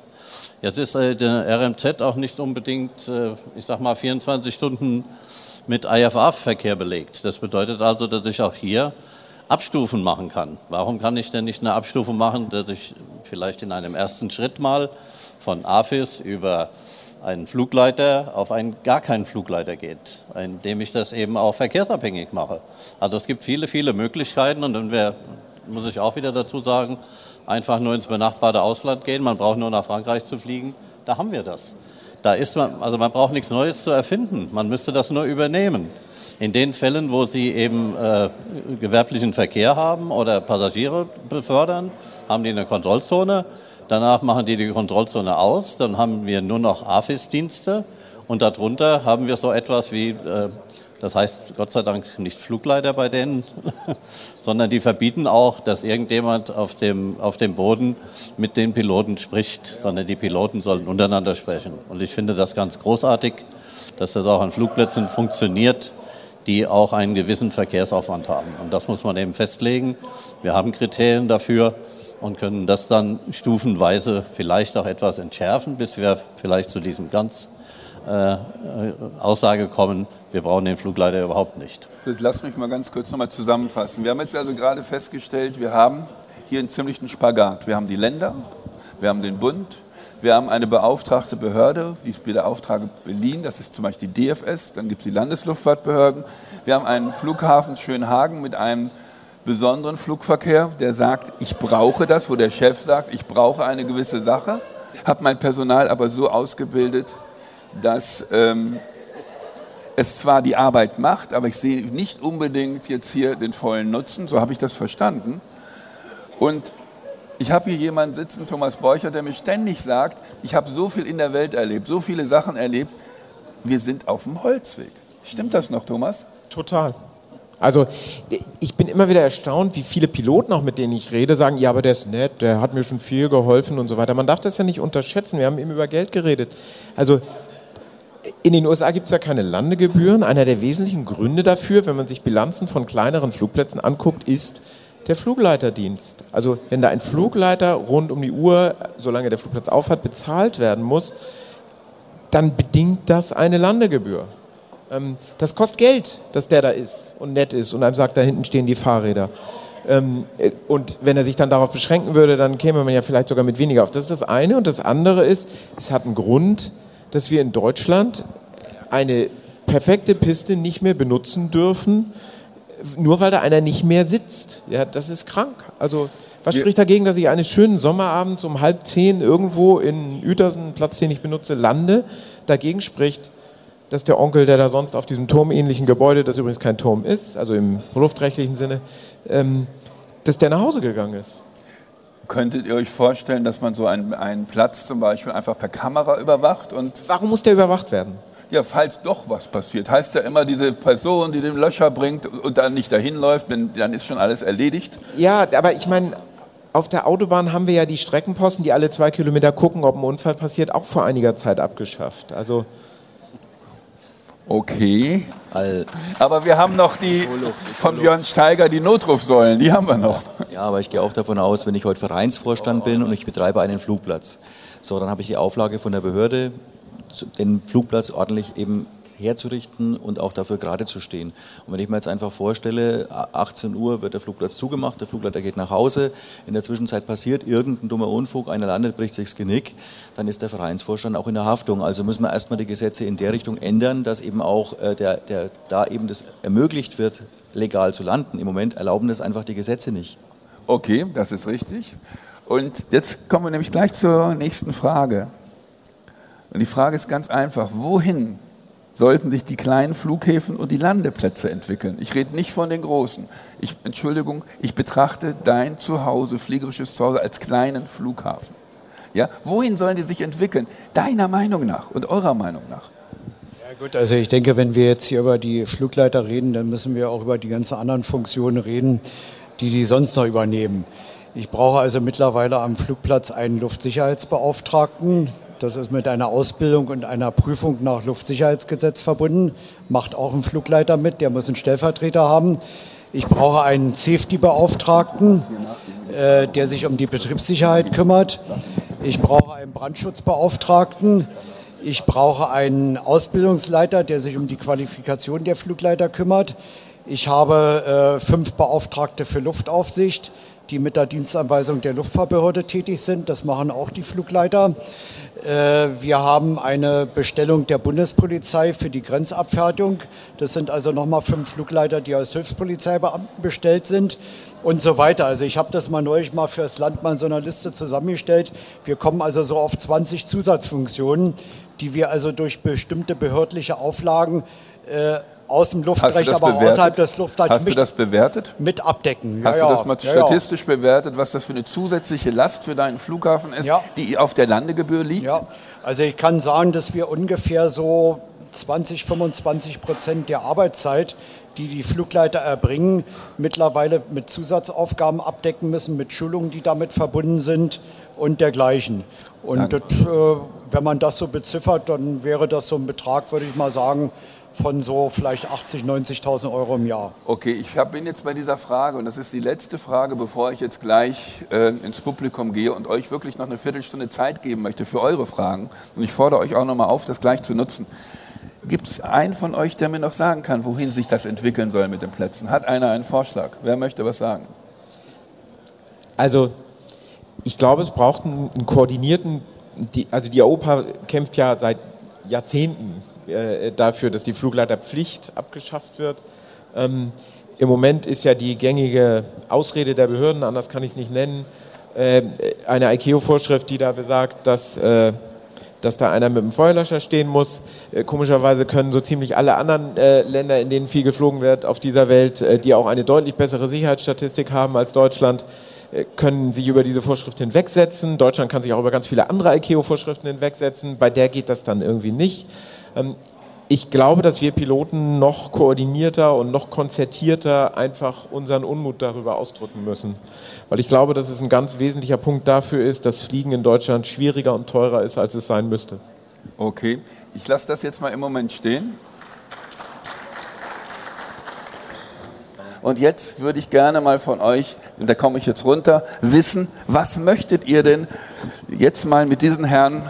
Jetzt ist äh, der RMZ auch nicht unbedingt, äh, ich sag mal, 24 Stunden mit IFA-Verkehr belegt. Das bedeutet also, dass ich auch hier Abstufen machen kann. Warum kann ich denn nicht eine Abstufe machen, dass ich vielleicht in einem ersten Schritt mal von AFIS über einen Flugleiter auf einen gar keinen Flugleiter geht, indem ich das eben auch verkehrsabhängig mache. Also es gibt viele, viele Möglichkeiten und dann wäre, muss ich auch wieder dazu sagen, einfach nur ins benachbarte Ausland gehen, man braucht nur nach Frankreich zu fliegen, da haben wir das. Da ist man, also man braucht nichts Neues zu erfinden, man müsste das nur übernehmen. In den Fällen, wo Sie eben äh, gewerblichen Verkehr haben oder Passagiere befördern, haben die eine Kontrollzone. Danach machen die die Kontrollzone aus. Dann haben wir nur noch AFIS-Dienste. Und darunter haben wir so etwas wie, äh, das heißt Gott sei Dank nicht Flugleiter bei denen, sondern die verbieten auch, dass irgendjemand auf dem, auf dem Boden mit den Piloten spricht, sondern die Piloten sollen untereinander sprechen. Und ich finde das ganz großartig, dass das auch an Flugplätzen funktioniert, die auch einen gewissen Verkehrsaufwand haben. Und das muss man eben festlegen. Wir haben Kriterien dafür und können das dann stufenweise vielleicht auch etwas entschärfen, bis wir vielleicht zu diesem ganz äh, Aussage kommen, wir brauchen den Flugleiter überhaupt nicht. Lass mich mal ganz kurz nochmal zusammenfassen. Wir haben jetzt also gerade festgestellt, wir haben hier einen ziemlichen Spagat. Wir haben die Länder, wir haben den Bund, wir haben eine beauftragte Behörde, die ist der Auftrag Berlin, das ist zum Beispiel die DFS, dann gibt es die Landesluftfahrtbehörden. Wir haben einen Flughafen Schönhagen mit einem besonderen Flugverkehr, der sagt, ich brauche das, wo der Chef sagt, ich brauche eine gewisse Sache, habe mein Personal aber so ausgebildet, dass ähm, es zwar die Arbeit macht, aber ich sehe nicht unbedingt jetzt hier den vollen Nutzen, so habe ich das verstanden. Und ich habe hier jemanden sitzen, Thomas Borcher, der mir ständig sagt, ich habe so viel in der Welt erlebt, so viele Sachen erlebt, wir sind auf dem Holzweg. Stimmt das noch, Thomas? Total. Also ich bin immer wieder erstaunt, wie viele Piloten, auch mit denen ich rede, sagen, ja, aber der ist nett, der hat mir schon viel geholfen und so weiter. Man darf das ja nicht unterschätzen, wir haben eben über Geld geredet. Also in den USA gibt es ja keine Landegebühren. Einer der wesentlichen Gründe dafür, wenn man sich Bilanzen von kleineren Flugplätzen anguckt, ist der Flugleiterdienst. Also wenn da ein Flugleiter rund um die Uhr, solange der Flugplatz aufhat, bezahlt werden muss, dann bedingt das eine Landegebühr. Ähm, das kostet Geld, dass der da ist und nett ist und einem sagt, da hinten stehen die Fahrräder. Ähm, äh, und wenn er sich dann darauf beschränken würde, dann käme man ja vielleicht sogar mit weniger auf. Das ist das eine. Und das andere ist, es hat einen Grund, dass wir in Deutschland eine perfekte Piste nicht mehr benutzen dürfen, nur weil da einer nicht mehr sitzt. Ja, das ist krank. Also was spricht dagegen, dass ich eines schönen Sommerabends um halb zehn irgendwo in Uetersen, Platz, den ich benutze, lande? Dagegen spricht, dass der Onkel, der da sonst auf diesem turmähnlichen Gebäude, das übrigens kein Turm ist, also im luftrechtlichen Sinne, ähm, dass der nach Hause gegangen ist. Könntet ihr euch vorstellen, dass man so einen, einen Platz zum Beispiel einfach per Kamera überwacht? Und Warum muss der überwacht werden? Ja, falls doch was passiert. Heißt ja immer, diese Person, die den Löcher bringt und dann nicht dahin läuft, denn dann ist schon alles erledigt. Ja, aber ich meine, auf der Autobahn haben wir ja die Streckenposten, die alle zwei Kilometer gucken, ob ein Unfall passiert, auch vor einiger Zeit abgeschafft. Also Okay. Aber wir haben noch die von Björn Steiger, die Notrufsäulen, die haben wir noch. Ja, aber ich gehe auch davon aus, wenn ich heute Vereinsvorstand bin und ich betreibe einen Flugplatz, so, dann habe ich die Auflage von der Behörde, den Flugplatz ordentlich eben herzurichten und auch dafür gerade zu stehen. Und wenn ich mir jetzt einfach vorstelle, 18 Uhr wird der Flugplatz zugemacht, der Flugleiter geht nach Hause, in der Zwischenzeit passiert irgendein dummer Unfug, einer landet, bricht sich das Genick, dann ist der Vereinsvorstand auch in der Haftung. Also müssen wir erstmal die Gesetze in der Richtung ändern, dass eben auch äh, der, der, da eben das ermöglicht wird, legal zu landen. Im Moment erlauben das einfach die Gesetze nicht. Okay, das ist richtig. Und jetzt kommen wir nämlich gleich zur nächsten Frage. Und die Frage ist ganz einfach, wohin sollten sich die kleinen Flughäfen und die Landeplätze entwickeln? Ich rede nicht von den großen. Ich, Entschuldigung, ich betrachte dein Zuhause, fliegerisches Zuhause, als kleinen Flughafen. Ja, wohin sollen die sich entwickeln? Deiner Meinung nach und eurer Meinung nach? Ja gut, also ich denke, wenn wir jetzt hier über die Flugleiter reden, dann müssen wir auch über die ganzen anderen Funktionen reden, die die sonst noch übernehmen. Ich brauche also mittlerweile am Flugplatz einen Luftsicherheitsbeauftragten, das ist mit einer Ausbildung und einer Prüfung nach Luftsicherheitsgesetz verbunden. Macht auch ein Flugleiter mit, der muss einen Stellvertreter haben. Ich brauche einen Safety-Beauftragten, äh, der sich um die Betriebssicherheit kümmert. Ich brauche einen Brandschutzbeauftragten. Ich brauche einen Ausbildungsleiter, der sich um die Qualifikation der Flugleiter kümmert. Ich habe äh, fünf Beauftragte für Luftaufsicht, die mit der Dienstanweisung der Luftfahrtbehörde tätig sind. Das machen auch die Flugleiter. Äh, wir haben eine Bestellung der Bundespolizei für die Grenzabfertigung. Das sind also nochmal fünf Flugleiter, die als Hilfspolizeibeamten bestellt sind und so weiter. Also ich habe das mal neulich mal für das Land mal in so einer Liste zusammengestellt. Wir kommen also so auf 20 Zusatzfunktionen, die wir also durch bestimmte behördliche Auflagen äh, aus dem Luftrecht, aber bewertet? außerhalb des Luftrechts Hast du das bewertet? mit abdecken. Hast ja, du das mal ja, statistisch bewertet, was das für eine zusätzliche Last für deinen Flughafen ist, die auf der Landegebühr liegt? Ja, also ich kann sagen, dass wir ungefähr so 20, 25 Prozent der Arbeitszeit, die die Flugleiter erbringen, mittlerweile mit Zusatzaufgaben abdecken müssen, mit Schulungen, die damit verbunden sind und dergleichen. Und das, äh, wenn man das so beziffert, dann wäre das so ein Betrag, würde ich mal sagen, von so vielleicht 80.000, 90.000 Euro im Jahr. Okay, ich bin jetzt bei dieser Frage und das ist die letzte Frage, bevor ich jetzt gleich äh, ins Publikum gehe und euch wirklich noch eine Viertelstunde Zeit geben möchte für eure Fragen. Und ich fordere euch auch nochmal auf, das gleich zu nutzen. Gibt es einen von euch, der mir noch sagen kann, wohin sich das entwickeln soll mit den Plätzen? Hat einer einen Vorschlag? Wer möchte was sagen? Also, ich glaube, es braucht einen, einen koordinierten, die, also die AOPA kämpft ja seit Jahrzehnten äh, dafür, dass die Flugleiterpflicht abgeschafft wird. Ähm, Im Moment ist ja die gängige Ausrede der Behörden, anders kann ich es nicht nennen, äh, eine ICAO-Vorschrift, die da besagt, dass, äh, dass da einer mit dem Feuerlöscher stehen muss. Äh, komischerweise können so ziemlich alle anderen äh, Länder, in denen viel geflogen wird auf dieser Welt, die auch eine deutlich bessere Sicherheitsstatistik haben als Deutschland, können sich über diese Vorschrift hinwegsetzen. Deutschland kann sich auch über ganz viele andere ICAO-Vorschriften hinwegsetzen. Bei der geht das dann irgendwie nicht. Ähm, ich glaube, dass wir Piloten noch koordinierter und noch konzertierter einfach unseren Unmut darüber ausdrücken müssen. Weil ich glaube, dass es ein ganz wesentlicher Punkt dafür ist, dass Fliegen in Deutschland schwieriger und teurer ist, als es sein müsste. Okay, ich lasse das jetzt mal im Moment stehen. Und jetzt würde ich gerne mal von euch, und da komme ich jetzt runter, wissen, was möchtet ihr denn jetzt mal mit diesen Herren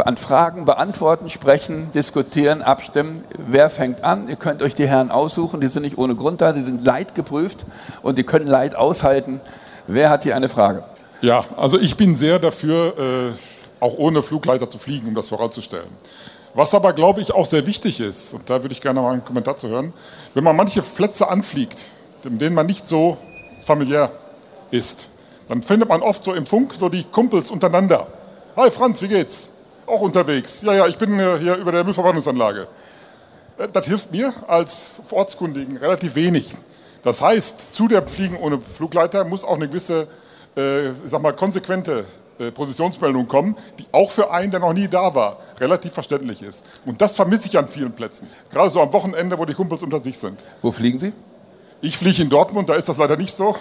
an Fragen beantworten, sprechen, diskutieren, abstimmen. Wer fängt an? Ihr könnt euch die Herren aussuchen, die sind nicht ohne Grund da, die sind leidgeprüft und die können Leid aushalten. Wer hat hier eine Frage? Ja, also ich bin sehr dafür, äh, auch ohne Flugleiter zu fliegen, um das voranzustellen. Was aber, glaube ich, auch sehr wichtig ist, und da würde ich gerne mal einen Kommentar zu hören, wenn man manche Plätze anfliegt, in denen man nicht so familiär ist, dann findet man oft so im Funk so die Kumpels untereinander. Hi Franz, wie geht's? Auch unterwegs. Ja, ja, ich bin äh, hier über der Müllverbrennungsanlage. Äh, das hilft mir als Ortskundigen relativ wenig. Das heißt, zu der Fliegen ohne Flugleiter muss auch eine gewisse, äh, sag mal, konsequente äh, Positionsmeldung kommen, die auch für einen, der noch nie da war, relativ verständlich ist. Und das vermisse ich an vielen Plätzen. Gerade so am Wochenende, wo die Kumpels unter sich sind. Wo fliegen Sie? Ich fliege in Dortmund, da ist das leider nicht so.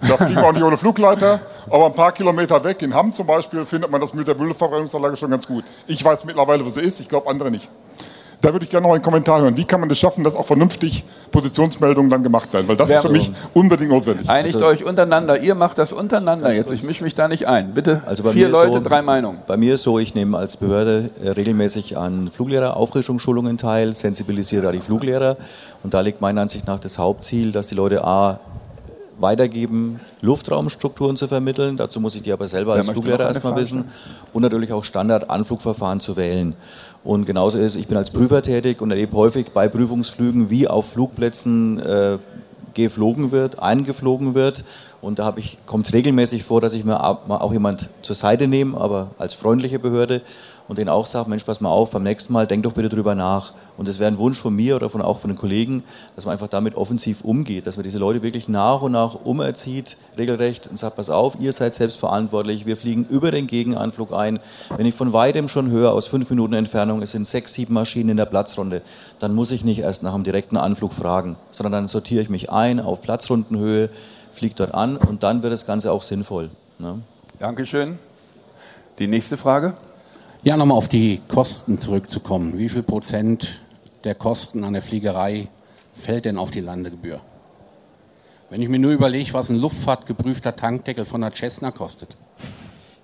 Da fliegen wir auch nicht ohne Flugleiter. Aber ein paar Kilometer weg, in Hamm zum Beispiel, findet man das mit der Müllverbrennungsanlage schon ganz gut. Ich weiß mittlerweile, wo sie ist, ich glaube andere nicht. Da würde ich gerne noch einen Kommentar hören. Wie kann man das schaffen, dass auch vernünftig Positionsmeldungen dann gemacht werden? Weil das ist für mich unbedingt notwendig. Einigt also, euch untereinander. Ihr macht das untereinander jetzt. Ich mische mich da nicht ein. Bitte. Also bei Vier Leute, so, drei Meinungen. Bei mir ist so, ich nehme als Behörde äh, regelmäßig an Fluglehrer-Auffrischungsschulungen teil, sensibilisiere da die Fluglehrer. Und da liegt meiner Ansicht nach das Hauptziel, dass die Leute A weitergeben, Luftraumstrukturen zu vermitteln. Dazu muss ich die aber selber als Fluglehrer erstmal wissen. Und natürlich auch Standard-Anflugverfahren zu wählen. Und genauso ist, ich bin als Prüfer tätig und erlebe häufig bei Prüfungsflügen, wie auf Flugplätzen äh, geflogen wird, eingeflogen wird. Und da kommt es regelmäßig vor, dass ich mir auch jemand zur Seite nehme, aber als freundliche Behörde und denen auch sage, Mensch, pass mal auf, beim nächsten Mal denk doch bitte drüber nach. Und das wäre ein Wunsch von mir oder von, auch von den Kollegen, dass man einfach damit offensiv umgeht, dass man diese Leute wirklich nach und nach umerzieht, regelrecht und sagt, pass auf, ihr seid selbst verantwortlich, wir fliegen über den Gegenanflug ein. Wenn ich von weitem schon höre, aus fünf Minuten Entfernung, es sind sechs, sieben Maschinen in der Platzrunde, dann muss ich nicht erst nach einem direkten Anflug fragen, sondern dann sortiere ich mich ein auf Platzrundenhöhe, fliege dort an und dann wird das Ganze auch sinnvoll. Ne? Dankeschön. Die nächste Frage. Ja, nochmal auf die Kosten zurückzukommen. Wie viel Prozent der Kosten an der Fliegerei fällt denn auf die Landegebühr? Wenn ich mir nur überlege, was ein luftfahrtgeprüfter Tankdeckel von der Cessna kostet.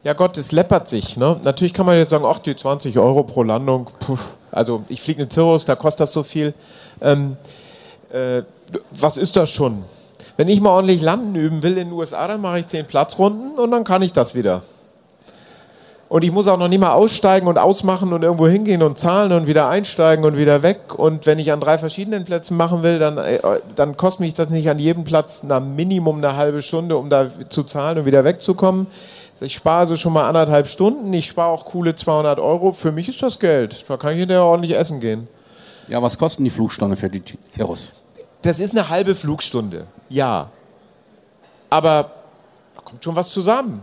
Ja Gott, es läppert sich. Ne? Natürlich kann man jetzt sagen, ach, die 20 Euro pro Landung, puh, also ich fliege in Cirrus, da kostet das so viel. Ähm, äh, was ist das schon? Wenn ich mal ordentlich landen üben will in den USA, dann mache ich 10 Platzrunden und dann kann ich das wieder. Und ich muss auch noch nie mal aussteigen und ausmachen und irgendwo hingehen und zahlen und wieder einsteigen und wieder weg. Und wenn ich an drei verschiedenen Plätzen machen will, dann, äh, dann kostet mich das nicht an jedem Platz na Minimum eine halbe Stunde, um da zu zahlen und wieder wegzukommen. Ich spare also schon mal anderthalb Stunden. Ich spare auch coole 200 Euro. Für mich ist das Geld. Da kann ich hinterher ordentlich essen gehen. Ja, was kosten die Flugstunde für die Cirrus? Das ist eine halbe Flugstunde. Ja. Aber da kommt schon was zusammen.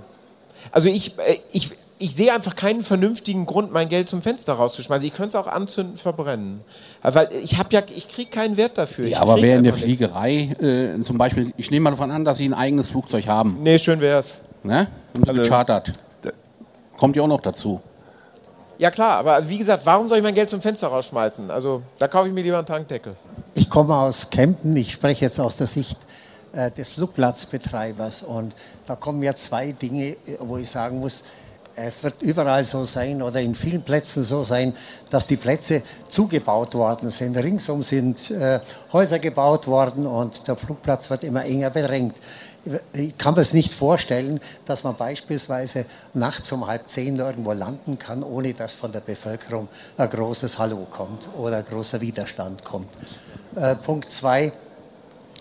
Also ich, äh, ich, ich sehe einfach keinen vernünftigen Grund, mein Geld zum Fenster rauszuschmeißen. Ich könnte es auch anzünden, verbrennen. Weil ich habe ja, ich kriege keinen Wert dafür. Ja, aber wer in der Fliegerei äh, zum Beispiel, ich nehme mal davon an, dass Sie ein eigenes Flugzeug haben. Nee, schön wär's. Ne? Und also, gechartert. Kommt ja auch noch dazu. Ja klar, aber wie gesagt, warum soll ich mein Geld zum Fenster rausschmeißen? Also da kaufe ich mir lieber einen Tankdeckel. Ich komme aus Kempten, ich spreche jetzt aus der Sicht äh, des Flugplatzbetreibers und da kommen ja zwei Dinge, wo ich sagen muss, es wird überall so sein oder in vielen Plätzen so sein, dass die Plätze zugebaut worden sind. Ringsum sind äh, Häuser gebaut worden und der Flugplatz wird immer enger bedrängt. Ich kann mir es nicht vorstellen, dass man beispielsweise nachts um halb zehn irgendwo landen kann, ohne dass von der Bevölkerung ein großes Hallo kommt oder ein großer Widerstand kommt. Äh, Punkt zwei,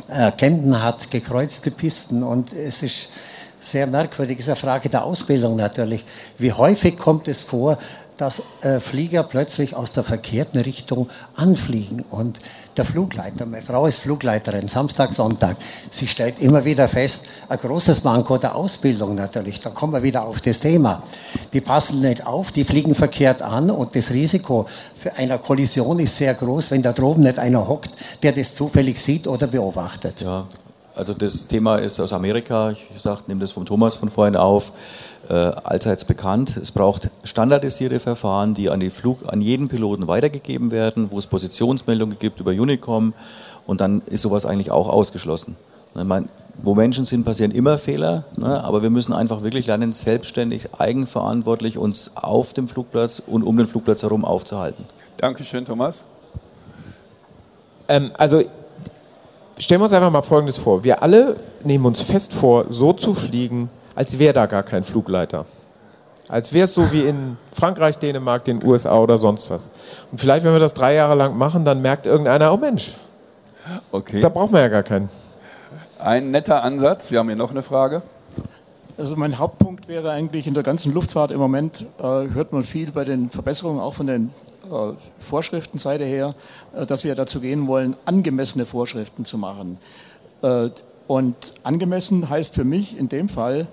äh, Kempten hat gekreuzte Pisten und es ist sehr merkwürdig. ist eine Frage der Ausbildung natürlich. Wie häufig kommt es vor, dass äh, Flieger plötzlich aus der verkehrten Richtung anfliegen und der Flugleiter, meine Frau ist Flugleiterin, Samstag, Sonntag, sie stellt immer wieder fest, ein großes Manko der Ausbildung natürlich, da kommen wir wieder auf das Thema. Die passen nicht auf, die fliegen verkehrt an und das Risiko für eine Kollision ist sehr groß, wenn da droben nicht einer hockt, der das zufällig sieht oder beobachtet. Ja, also das Thema ist aus Amerika, ich sag, nehme das vom Thomas von vorhin auf, äh, allseits bekannt. Es braucht standardisierte Verfahren, die an, die Flug, an jeden Piloten weitergegeben werden, wo es Positionsmeldungen gibt über Unicom und dann ist sowas eigentlich auch ausgeschlossen. Ne, meine, wo Menschen sind, passieren immer Fehler, ne, aber wir müssen einfach wirklich lernen, selbstständig, eigenverantwortlich uns auf dem Flugplatz und um den Flugplatz herum aufzuhalten. Dankeschön, Thomas. Ähm, also stellen wir uns einfach mal Folgendes vor. Wir alle nehmen uns fest vor, so zu fliegen, als wäre da gar kein Flugleiter. Als wäre es so wie in Frankreich, Dänemark, den USA oder sonst was. Und vielleicht, wenn wir das drei Jahre lang machen, dann merkt irgendeiner, oh Mensch, okay. da braucht man ja gar keinen. Ein netter Ansatz. Wir haben hier noch eine Frage. Also mein Hauptpunkt wäre eigentlich in der ganzen Luftfahrt im Moment, äh, hört man viel bei den Verbesserungen, auch von den Vorschriftenseite her, äh, dass wir dazu gehen wollen, angemessene Vorschriften zu machen. Äh, und angemessen heißt für mich in dem Fall,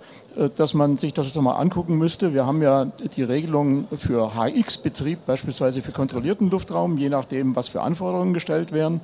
dass man sich das mal angucken müsste. Wir haben ja die Regelung für HX-Betrieb, beispielsweise für kontrollierten Luftraum, je nachdem, was für Anforderungen gestellt werden.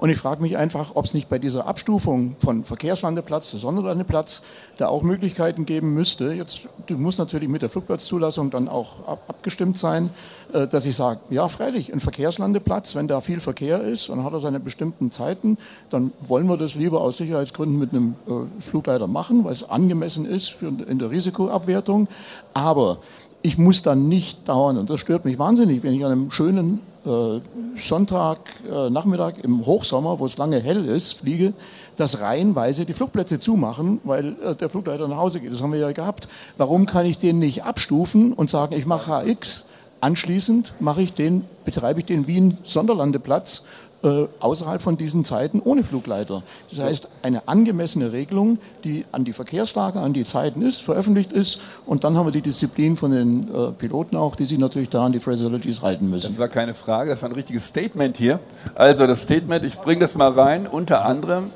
Und ich frage mich einfach, ob es nicht bei dieser Abstufung von Verkehrslandeplatz zu Sonderlandeplatz da auch Möglichkeiten geben müsste. Jetzt muss natürlich mit der Flugplatzzulassung dann auch ab, abgestimmt sein, äh, dass ich sage, ja freilich, ein Verkehrslandeplatz, wenn da viel Verkehr ist und hat er seine bestimmten Zeiten, dann wollen wir das lieber aus Sicherheitsgründen mit einem äh, Flugleiter machen, weil es angemessen ist für, in der Risikoabwertung. Aber ich muss dann nicht dauern, und das stört mich wahnsinnig, wenn ich an einem schönen äh, Sonntag, äh, Nachmittag im Hochsommer, wo es lange hell ist, fliege, dass reihenweise die Flugplätze zumachen, weil äh, der Flugleiter nach Hause geht. Das haben wir ja gehabt. Warum kann ich den nicht abstufen und sagen, ich mache HX? Anschließend mache ich den, betreibe ich den wie einen Sonderlandeplatz äh, außerhalb von diesen Zeiten ohne Flugleiter. Das heißt, eine angemessene Regelung, die an die Verkehrslage, an die Zeiten ist, veröffentlicht ist und dann haben wir die Disziplin von den äh, Piloten auch, die sich natürlich da an die Phraseologies halten müssen. Das war keine Frage, das war ein richtiges Statement hier. Also das Statement, ich bringe das mal rein, unter anderem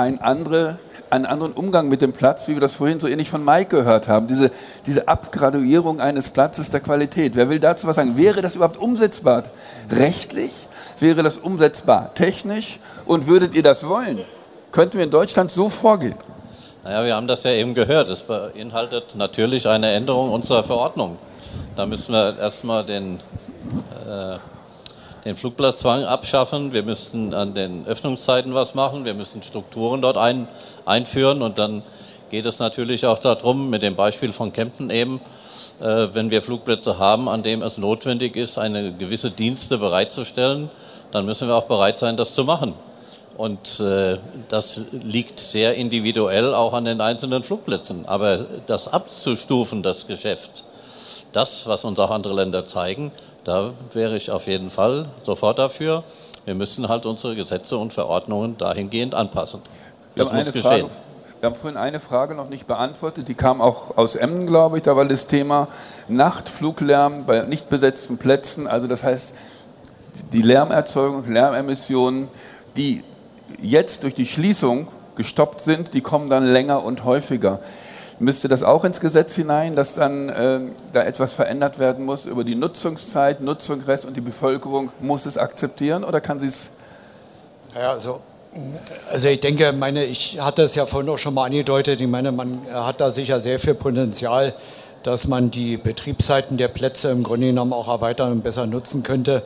ein andere einen anderen Umgang mit dem Platz, wie wir das vorhin so ähnlich von Mike gehört haben. Diese, diese Abgraduierung eines Platzes der Qualität. Wer will dazu was sagen? Wäre das überhaupt umsetzbar? Rechtlich? Wäre das umsetzbar technisch? Und würdet ihr das wollen? Könnten wir in Deutschland so vorgehen? Naja, wir haben das ja eben gehört. Es beinhaltet natürlich eine Änderung unserer Verordnung. Da müssen wir erstmal den, äh, den Flugplatzzwang abschaffen. Wir müssten an den Öffnungszeiten was machen. Wir müssen Strukturen dort ein, einführen. Und dann geht es natürlich auch darum, mit dem Beispiel von Kempten eben, äh, wenn wir Flugplätze haben, an denen es notwendig ist, eine gewisse Dienste bereitzustellen, dann müssen wir auch bereit sein, das zu machen. Und äh, das liegt sehr individuell auch an den einzelnen Flugplätzen. Aber das abzustufen, das Geschäft, das, was uns auch andere Länder zeigen, da wäre ich auf jeden Fall sofort dafür. Wir müssen halt unsere Gesetze und Verordnungen dahingehend anpassen. Das muss geschehen. Frage, wir haben vorhin eine Frage noch nicht beantwortet, die kam auch aus Emden, glaube ich. Da war das Thema Nachtfluglärm bei nicht besetzten Plätzen. Also das heißt, die Lärmerzeugung, Lärmemissionen, die jetzt durch die Schließung gestoppt sind, die kommen dann länger und häufiger. Müsste das auch ins Gesetz hinein, dass dann äh, da etwas verändert werden muss über die Nutzungszeit, Nutzung, Rest und die Bevölkerung muss es akzeptieren oder kann sie es? Ja, also, also ich denke, meine, ich hatte es ja vorhin auch schon mal angedeutet, ich meine, man hat da sicher sehr viel Potenzial, dass man die Betriebszeiten der Plätze im Grunde genommen auch erweitern und besser nutzen könnte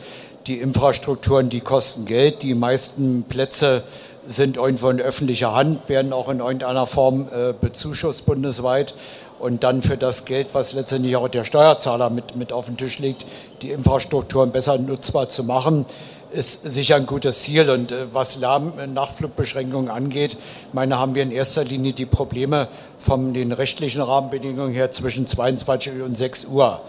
die Infrastrukturen, die kosten Geld. Die meisten Plätze sind irgendwo in öffentlicher Hand, werden auch in irgendeiner Form äh, bezuschusst bundesweit. Und dann für das Geld, was letztendlich auch der Steuerzahler mit, mit auf den Tisch legt, die Infrastrukturen besser nutzbar zu machen, ist sicher ein gutes Ziel. Und äh, was Lärm-Nachtflugbeschränkungen angeht, meine, haben wir in erster Linie die Probleme von den rechtlichen Rahmenbedingungen her zwischen 22 und 6 Uhr.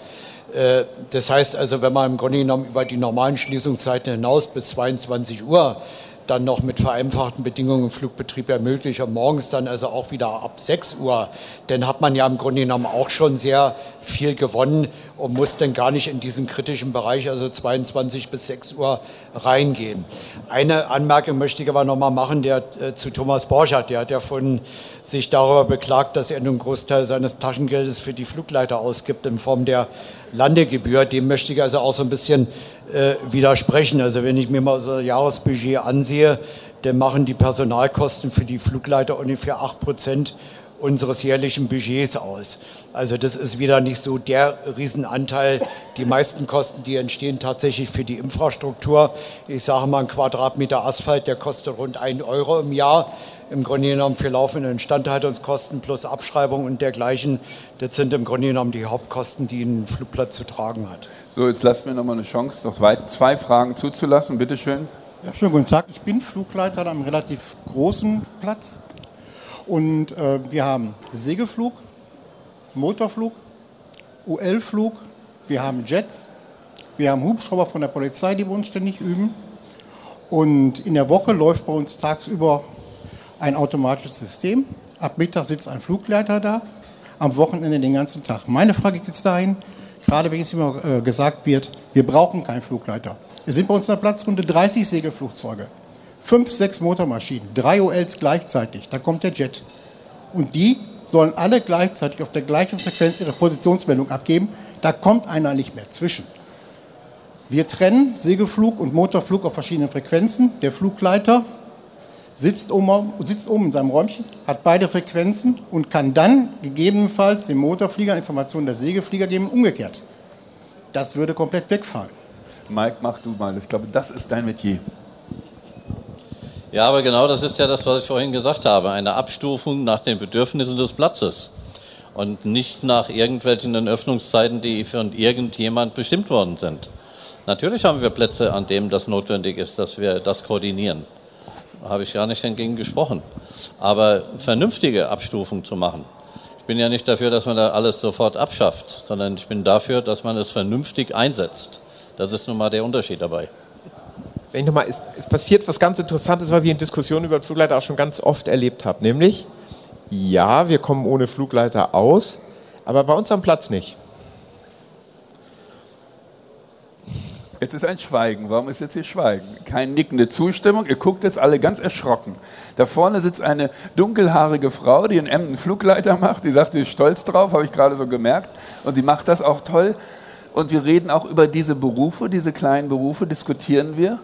Äh, das heißt also, wenn man im Grunde genommen über die normalen Schließungszeiten hinaus bis 22 Uhr dann noch mit vereinfachten Bedingungen im Flugbetrieb ermöglicht und morgens dann also auch wieder ab 6 Uhr, dann hat man ja im Grunde genommen auch schon sehr viel gewonnen und muss dann gar nicht in diesen kritischen Bereich, also 22 bis 6 Uhr reingehen. Eine Anmerkung möchte ich aber noch mal machen, der äh, zu Thomas Borchardt, der hat ja von sich darüber beklagt, dass er einen Großteil seines Taschengeldes für die Flugleiter ausgibt in Form der Landegebühr. Dem möchte ich also auch so ein bisschen äh, widersprechen. Also wenn ich mir mal so ein Jahresbudget ansehe, dann machen die Personalkosten für die Flugleiter ungefähr 8 Prozent unseres jährlichen Budgets aus. Also das ist wieder nicht so der Riesenanteil. Die meisten Kosten, die entstehen tatsächlich für die Infrastruktur. Ich sage mal, ein Quadratmeter Asphalt, der kostet rund 1 Euro im Jahr. Im Grunde genommen für laufende Instandhaltungskosten plus Abschreibung und dergleichen. Das sind im Grunde genommen die Hauptkosten, die ein Flugplatz zu tragen hat. So, jetzt lasst mir noch mal eine Chance, noch zwei Fragen zuzulassen. Bitte schön. Ja, schönen guten Tag. Ich bin Flugleiter an einem relativ großen Platz und äh, wir haben Segelflug, Motorflug, UL-Flug, wir haben Jets, wir haben Hubschrauber von der Polizei, die bei uns ständig üben. Und in der Woche läuft bei uns tagsüber ein automatisches System. Ab Mittag sitzt ein Flugleiter da, am Wochenende den ganzen Tag. Meine Frage geht dahin, gerade wenn es immer äh, gesagt wird, wir brauchen keinen Flugleiter. Es sind bei uns in der Platzrunde 30 Segelflugzeuge fünf, sechs Motormaschinen, drei OLs gleichzeitig, dann kommt der Jet. Und die sollen alle gleichzeitig auf der gleichen Frequenz ihre Positionsmeldung abgeben. Da kommt einer nicht mehr zwischen. Wir trennen Segelflug und Motorflug auf verschiedenen Frequenzen. Der Flugleiter sitzt oben, sitzt oben in seinem Räumchen, hat beide Frequenzen und kann dann gegebenenfalls dem Motorflieger Informationen der Segelflieger geben, umgekehrt. Das würde komplett wegfallen. Mike, mach du mal. Ich glaube, das ist dein Metier. Ja, aber genau das ist ja das, was ich vorhin gesagt habe. Eine Abstufung nach den Bedürfnissen des Platzes und nicht nach irgendwelchen Öffnungszeiten, die von irgendjemand bestimmt worden sind. Natürlich haben wir Plätze, an denen das notwendig ist, dass wir das koordinieren. Habe ich gar nicht dagegen gesprochen. Aber vernünftige Abstufung zu machen. Ich bin ja nicht dafür, dass man da alles sofort abschafft, sondern ich bin dafür, dass man es vernünftig einsetzt. Das ist nun mal der Unterschied dabei. Wenn ich nochmal, es, es passiert was ganz Interessantes, was ich in Diskussionen über Flugleiter auch schon ganz oft erlebt habe. Nämlich, ja, wir kommen ohne Flugleiter aus, aber bei uns am Platz nicht. Jetzt ist ein Schweigen. Warum ist jetzt hier Schweigen? Keine nickende Zustimmung. Ihr guckt jetzt alle ganz erschrocken. Da vorne sitzt eine dunkelhaarige Frau, die einen Emden Flugleiter macht. Die sagt, sie ist stolz drauf, habe ich gerade so gemerkt. Und die macht das auch toll. Und wir reden auch über diese Berufe, diese kleinen Berufe, diskutieren wir.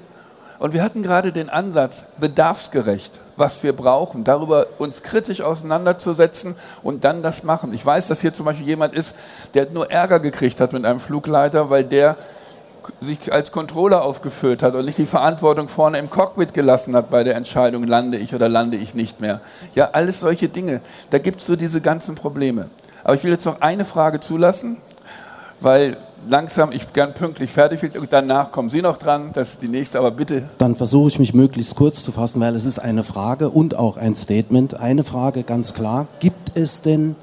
Und wir hatten gerade den Ansatz, bedarfsgerecht, was wir brauchen, darüber uns kritisch auseinanderzusetzen und dann das machen. Ich weiß, dass hier zum Beispiel jemand ist, der nur Ärger gekriegt hat mit einem Flugleiter, weil der sich als Controller aufgeführt hat und nicht die Verantwortung vorne im Cockpit gelassen hat bei der Entscheidung, lande ich oder lande ich nicht mehr. Ja, alles solche Dinge. Da gibt es so diese ganzen Probleme. Aber ich will jetzt noch eine Frage zulassen, weil langsam ich gern pünktlich fertig bin und danach kommen Sie noch dran. Das ist die nächste, aber bitte. Dann versuche ich mich möglichst kurz zu fassen, weil es ist eine Frage und auch ein Statement. Eine Frage ganz klar. Gibt es denn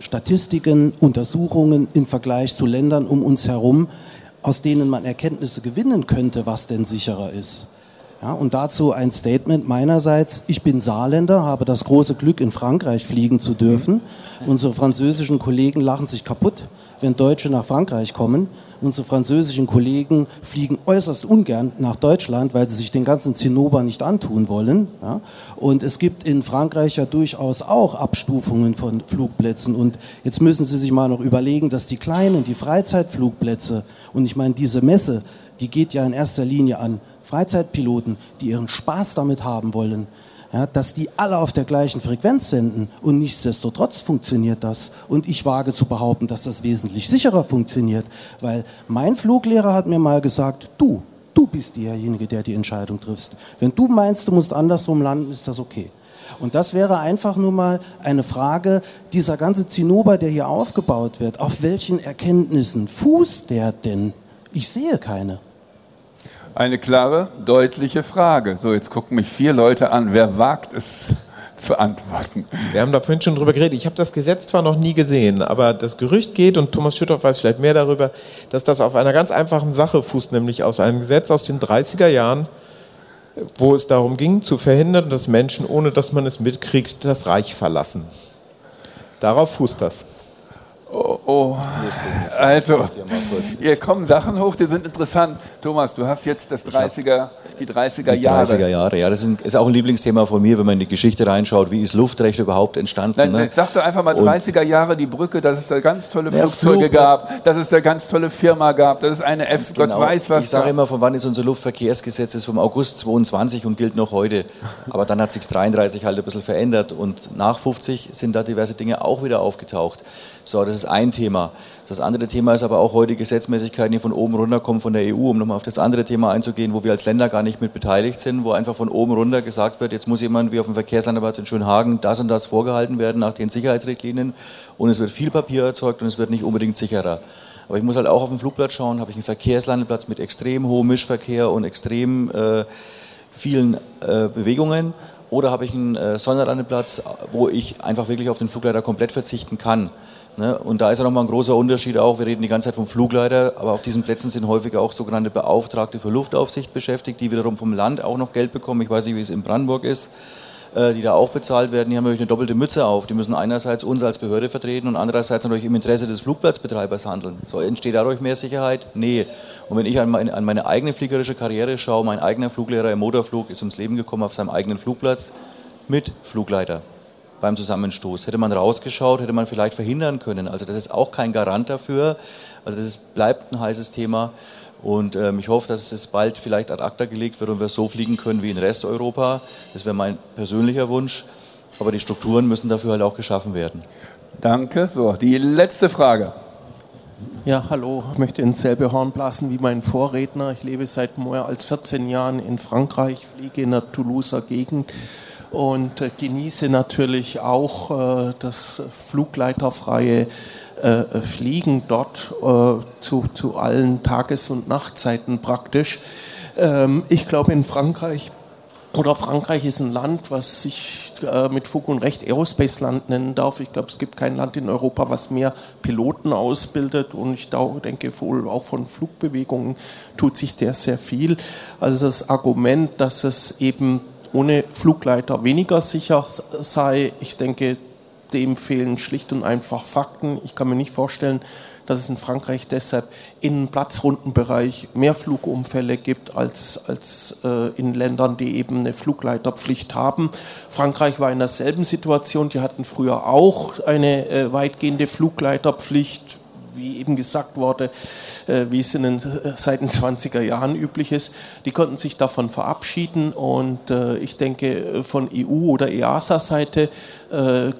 Statistiken, Untersuchungen im Vergleich zu Ländern um uns herum, aus denen man Erkenntnisse gewinnen könnte, was denn sicherer ist. Ja, und dazu ein Statement meinerseits. Ich bin Saarländer, habe das große Glück, in Frankreich fliegen zu dürfen. Unsere französischen Kollegen lachen sich kaputt, wenn Deutsche nach Frankreich kommen. Unsere französischen Kollegen fliegen äußerst ungern nach Deutschland, weil sie sich den ganzen Zinnober nicht antun wollen. Ja? Und es gibt in Frankreich ja durchaus auch Abstufungen von Flugplätzen. Und jetzt müssen Sie sich mal noch überlegen, dass die kleinen, die Freizeitflugplätze, und ich meine, diese Messe, die geht ja in erster Linie an Freizeitpiloten, die ihren Spaß damit haben wollen ja, dass die alle auf der gleichen Frequenz senden und nichtsdestotrotz funktioniert das. Und ich wage zu behaupten, dass das wesentlich sicherer funktioniert, weil mein Fluglehrer hat mir mal gesagt, du, du bist derjenige, der die Entscheidung triffst. Wenn du meinst, du musst andersrum landen, ist das okay. Und das wäre einfach nur mal eine Frage, dieser ganze Zinnober, der hier aufgebaut wird, auf welchen Erkenntnissen fußt der denn? Ich sehe keine. Eine klare, deutliche Frage. So, jetzt gucken mich vier Leute an. Wer wagt es zu antworten? Wir haben da vorhin schon drüber geredet. Ich habe das Gesetz zwar noch nie gesehen, aber das Gerücht geht, und Thomas Schüttoff weiß vielleicht mehr darüber, dass das auf einer ganz einfachen Sache fußt, nämlich aus einem Gesetz aus den 30er Jahren, wo es darum ging, zu verhindern, dass Menschen, ohne dass man es mitkriegt, das Reich verlassen. Darauf fußt das. Oh, oh. Also, hier kommen Sachen hoch, die sind interessant. Thomas, du hast jetzt das 30er, die 30er Jahre. Die 30er Jahre, ja, das ist, auch ein Lieblingsthema von mir, wenn man in die Geschichte reinschaut. Wie ist Luftrecht überhaupt entstanden? Nein, ne? Sag doch einfach mal 30er Jahre die Brücke, dass es da ganz tolle Flugzeuge Flug, gab, dass es da ganz tolle Firma gab, dass es eine F, genau. Gott weiß was. Ich sage immer, von wann ist unser Luftverkehrsgesetz? ist vom August 22 und gilt noch heute. Aber dann hat sich 33 halt ein bisschen verändert und nach 50 sind da diverse Dinge auch wieder aufgetaucht. So, das ist ein Thema. Das andere Thema ist aber auch heute Gesetzmäßigkeiten, die von oben runter kommen von der EU, um nochmal auf das andere Thema einzugehen, wo wir als Länder gar nicht mit beteiligt sind, wo einfach von oben runter gesagt wird, jetzt muss jemand wie auf dem Verkehrslandeplatz in Schönhagen das und das vorgehalten werden nach den Sicherheitsrichtlinien und es wird viel Papier erzeugt und es wird nicht unbedingt sicherer. Aber ich muss halt auch auf den Flugplatz schauen, habe ich einen Verkehrslandeplatz mit extrem hohem Mischverkehr und extrem äh, vielen äh, Bewegungen oder habe ich einen äh, Sonderlandeplatz, wo ich einfach wirklich auf den Flugleiter komplett verzichten kann. Ne? Und da ist ja nochmal ein großer Unterschied auch. Wir reden die ganze Zeit vom Flugleiter, aber auf diesen Plätzen sind häufig auch sogenannte Beauftragte für Luftaufsicht beschäftigt, die wiederum vom Land auch noch Geld bekommen. Ich weiß nicht, wie es in Brandenburg ist die da auch bezahlt werden, die haben natürlich eine doppelte Mütze auf. Die müssen einerseits uns als Behörde vertreten und andererseits natürlich im Interesse des Flugplatzbetreibers handeln. So entsteht dadurch mehr Sicherheit? Nee. Und wenn ich an meine, an meine eigene fliegerische Karriere schaue, mein eigener Fluglehrer im Motorflug ist ums Leben gekommen auf seinem eigenen Flugplatz mit Flugleiter. beim Zusammenstoß. Hätte man rausgeschaut, hätte man vielleicht verhindern können. Also das ist auch kein Garant dafür. Also das ist, bleibt ein heißes Thema. Und ähm, ich hoffe, dass es bald vielleicht ad acta gelegt wird und wir so fliegen können wie in Resteuropa. Das wäre mein persönlicher Wunsch. Aber die Strukturen müssen dafür halt auch geschaffen werden. Danke. So, die letzte Frage. Ja, hallo. Ich möchte ins selbe Horn blasen wie mein Vorredner. Ich lebe seit mehr als 14 Jahren in Frankreich, fliege in der Toulouser Gegend und äh, genieße natürlich auch äh, das flugleiterfreie äh, Fliegen dort zu, zu allen Tages- und Nachtzeiten praktisch. Ähm, ich glaube, in Frankreich oder Frankreich ist ein Land, was sich mit Fug und Recht Aerospace-Land nennen darf. Ich glaube, es gibt kein Land in Europa, was mehr Piloten ausbildet. Und ich denke wohl auch von Flugbewegungen tut sich der sehr viel. Also das Argument, dass es eben ohne Flugleiter weniger sicher sei, ich denke, dem fehlen schlicht und einfach Fakten. Ich kann mir nicht vorstellen, dass es in Frankreich deshalb im Platzrundenbereich mehr Flugunfälle gibt als, als äh, in Ländern, die eben eine Flugleiterpflicht haben. Frankreich war in derselben Situation. Die hatten früher auch eine äh, weitgehende Flugleiterpflicht wie eben gesagt wurde, äh, wie es in den, äh, seit den 20er Jahren üblich ist. Die konnten sich davon verabschieden und äh, ich denke, von EU- oder EASA-Seite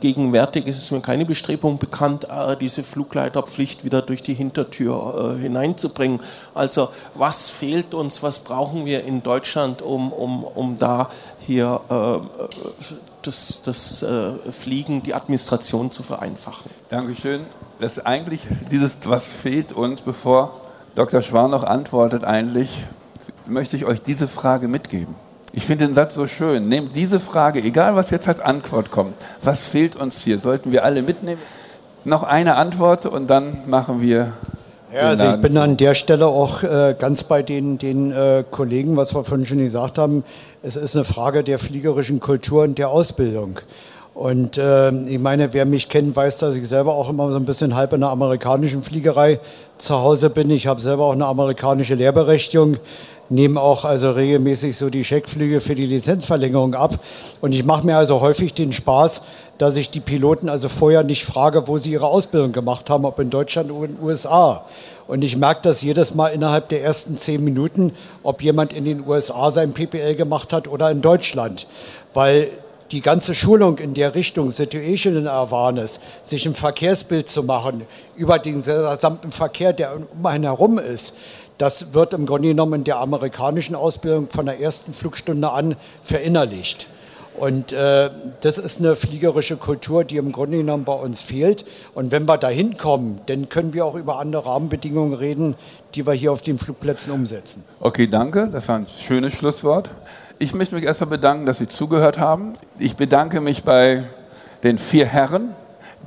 gegenwärtig ist es mir keine Bestrebung bekannt, diese Flugleiterpflicht wieder durch die Hintertür hineinzubringen. Also was fehlt uns, was brauchen wir in Deutschland, um, um, um da hier das, das Fliegen, die Administration zu vereinfachen? Dankeschön das eigentlich dieses, was fehlt uns, bevor Dr. Schwan noch antwortet, eigentlich möchte ich euch diese Frage mitgeben. Ich finde den Satz so schön. Nehmt diese Frage, egal was jetzt als Antwort kommt, was fehlt uns hier, sollten wir alle mitnehmen. Noch eine Antwort und dann machen wir. Ja, also ich bin an der Stelle auch äh, ganz bei den, den äh, Kollegen, was wir vorhin schon gesagt haben. Es ist eine Frage der fliegerischen Kultur und der Ausbildung. Und äh, ich meine, wer mich kennt, weiß, dass ich selber auch immer so ein bisschen halb in der amerikanischen Fliegerei zu Hause bin. Ich habe selber auch eine amerikanische Lehrberechtigung, nehme auch also regelmäßig so die Scheckflüge für die Lizenzverlängerung ab. Und ich mache mir also häufig den Spaß, dass ich die Piloten also vorher nicht frage, wo sie ihre Ausbildung gemacht haben, ob in Deutschland oder in den USA. Und ich merke das jedes Mal innerhalb der ersten zehn Minuten, ob jemand in den USA sein PPL gemacht hat oder in Deutschland. Weil die ganze Schulung in der Richtung Situational Awareness, sich ein Verkehrsbild zu machen über den gesamten Verkehr, der um einen herum ist, das wird im Grunde genommen in der amerikanischen Ausbildung von der ersten Flugstunde an verinnerlicht. Und äh, das ist eine fliegerische Kultur, die im Grunde genommen bei uns fehlt. Und wenn wir dahin kommen, dann können wir auch über andere Rahmenbedingungen reden, die wir hier auf den Flugplätzen umsetzen. Okay, danke. Das war ein schönes Schlusswort. Ich möchte mich erstmal bedanken, dass Sie zugehört haben. Ich bedanke mich bei den vier Herren,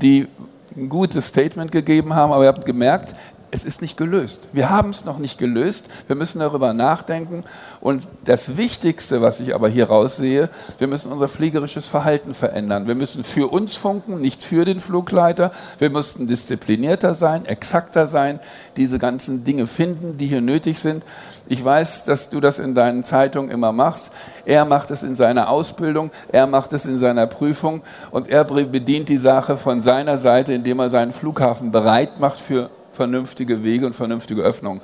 die ein gutes Statement gegeben haben, aber ihr habt gemerkt, es ist nicht gelöst. Wir haben es noch nicht gelöst. Wir müssen darüber nachdenken. Und das Wichtigste, was ich aber hier raussehe, wir müssen unser fliegerisches Verhalten verändern. Wir müssen für uns funken, nicht für den Flugleiter. Wir müssten disziplinierter sein, exakter sein, diese ganzen Dinge finden, die hier nötig sind. Ich weiß, dass du das in deinen Zeitungen immer machst. Er macht es in seiner Ausbildung, er macht es in seiner Prüfung und er bedient die Sache von seiner Seite, indem er seinen Flughafen bereit macht für vernünftige Wege und vernünftige Öffnungen.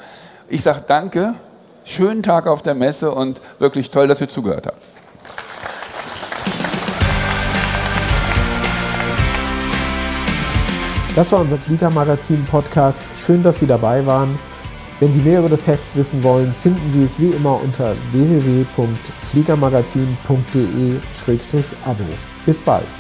Ich sage danke, schönen Tag auf der Messe und wirklich toll, dass ihr zugehört habt. Das war unser Fliegermagazin-Podcast. Schön, dass Sie dabei waren. Wenn Sie mehr über das Heft wissen wollen, finden Sie es wie immer unter www.fliegermagazin.de-abo. Bis bald.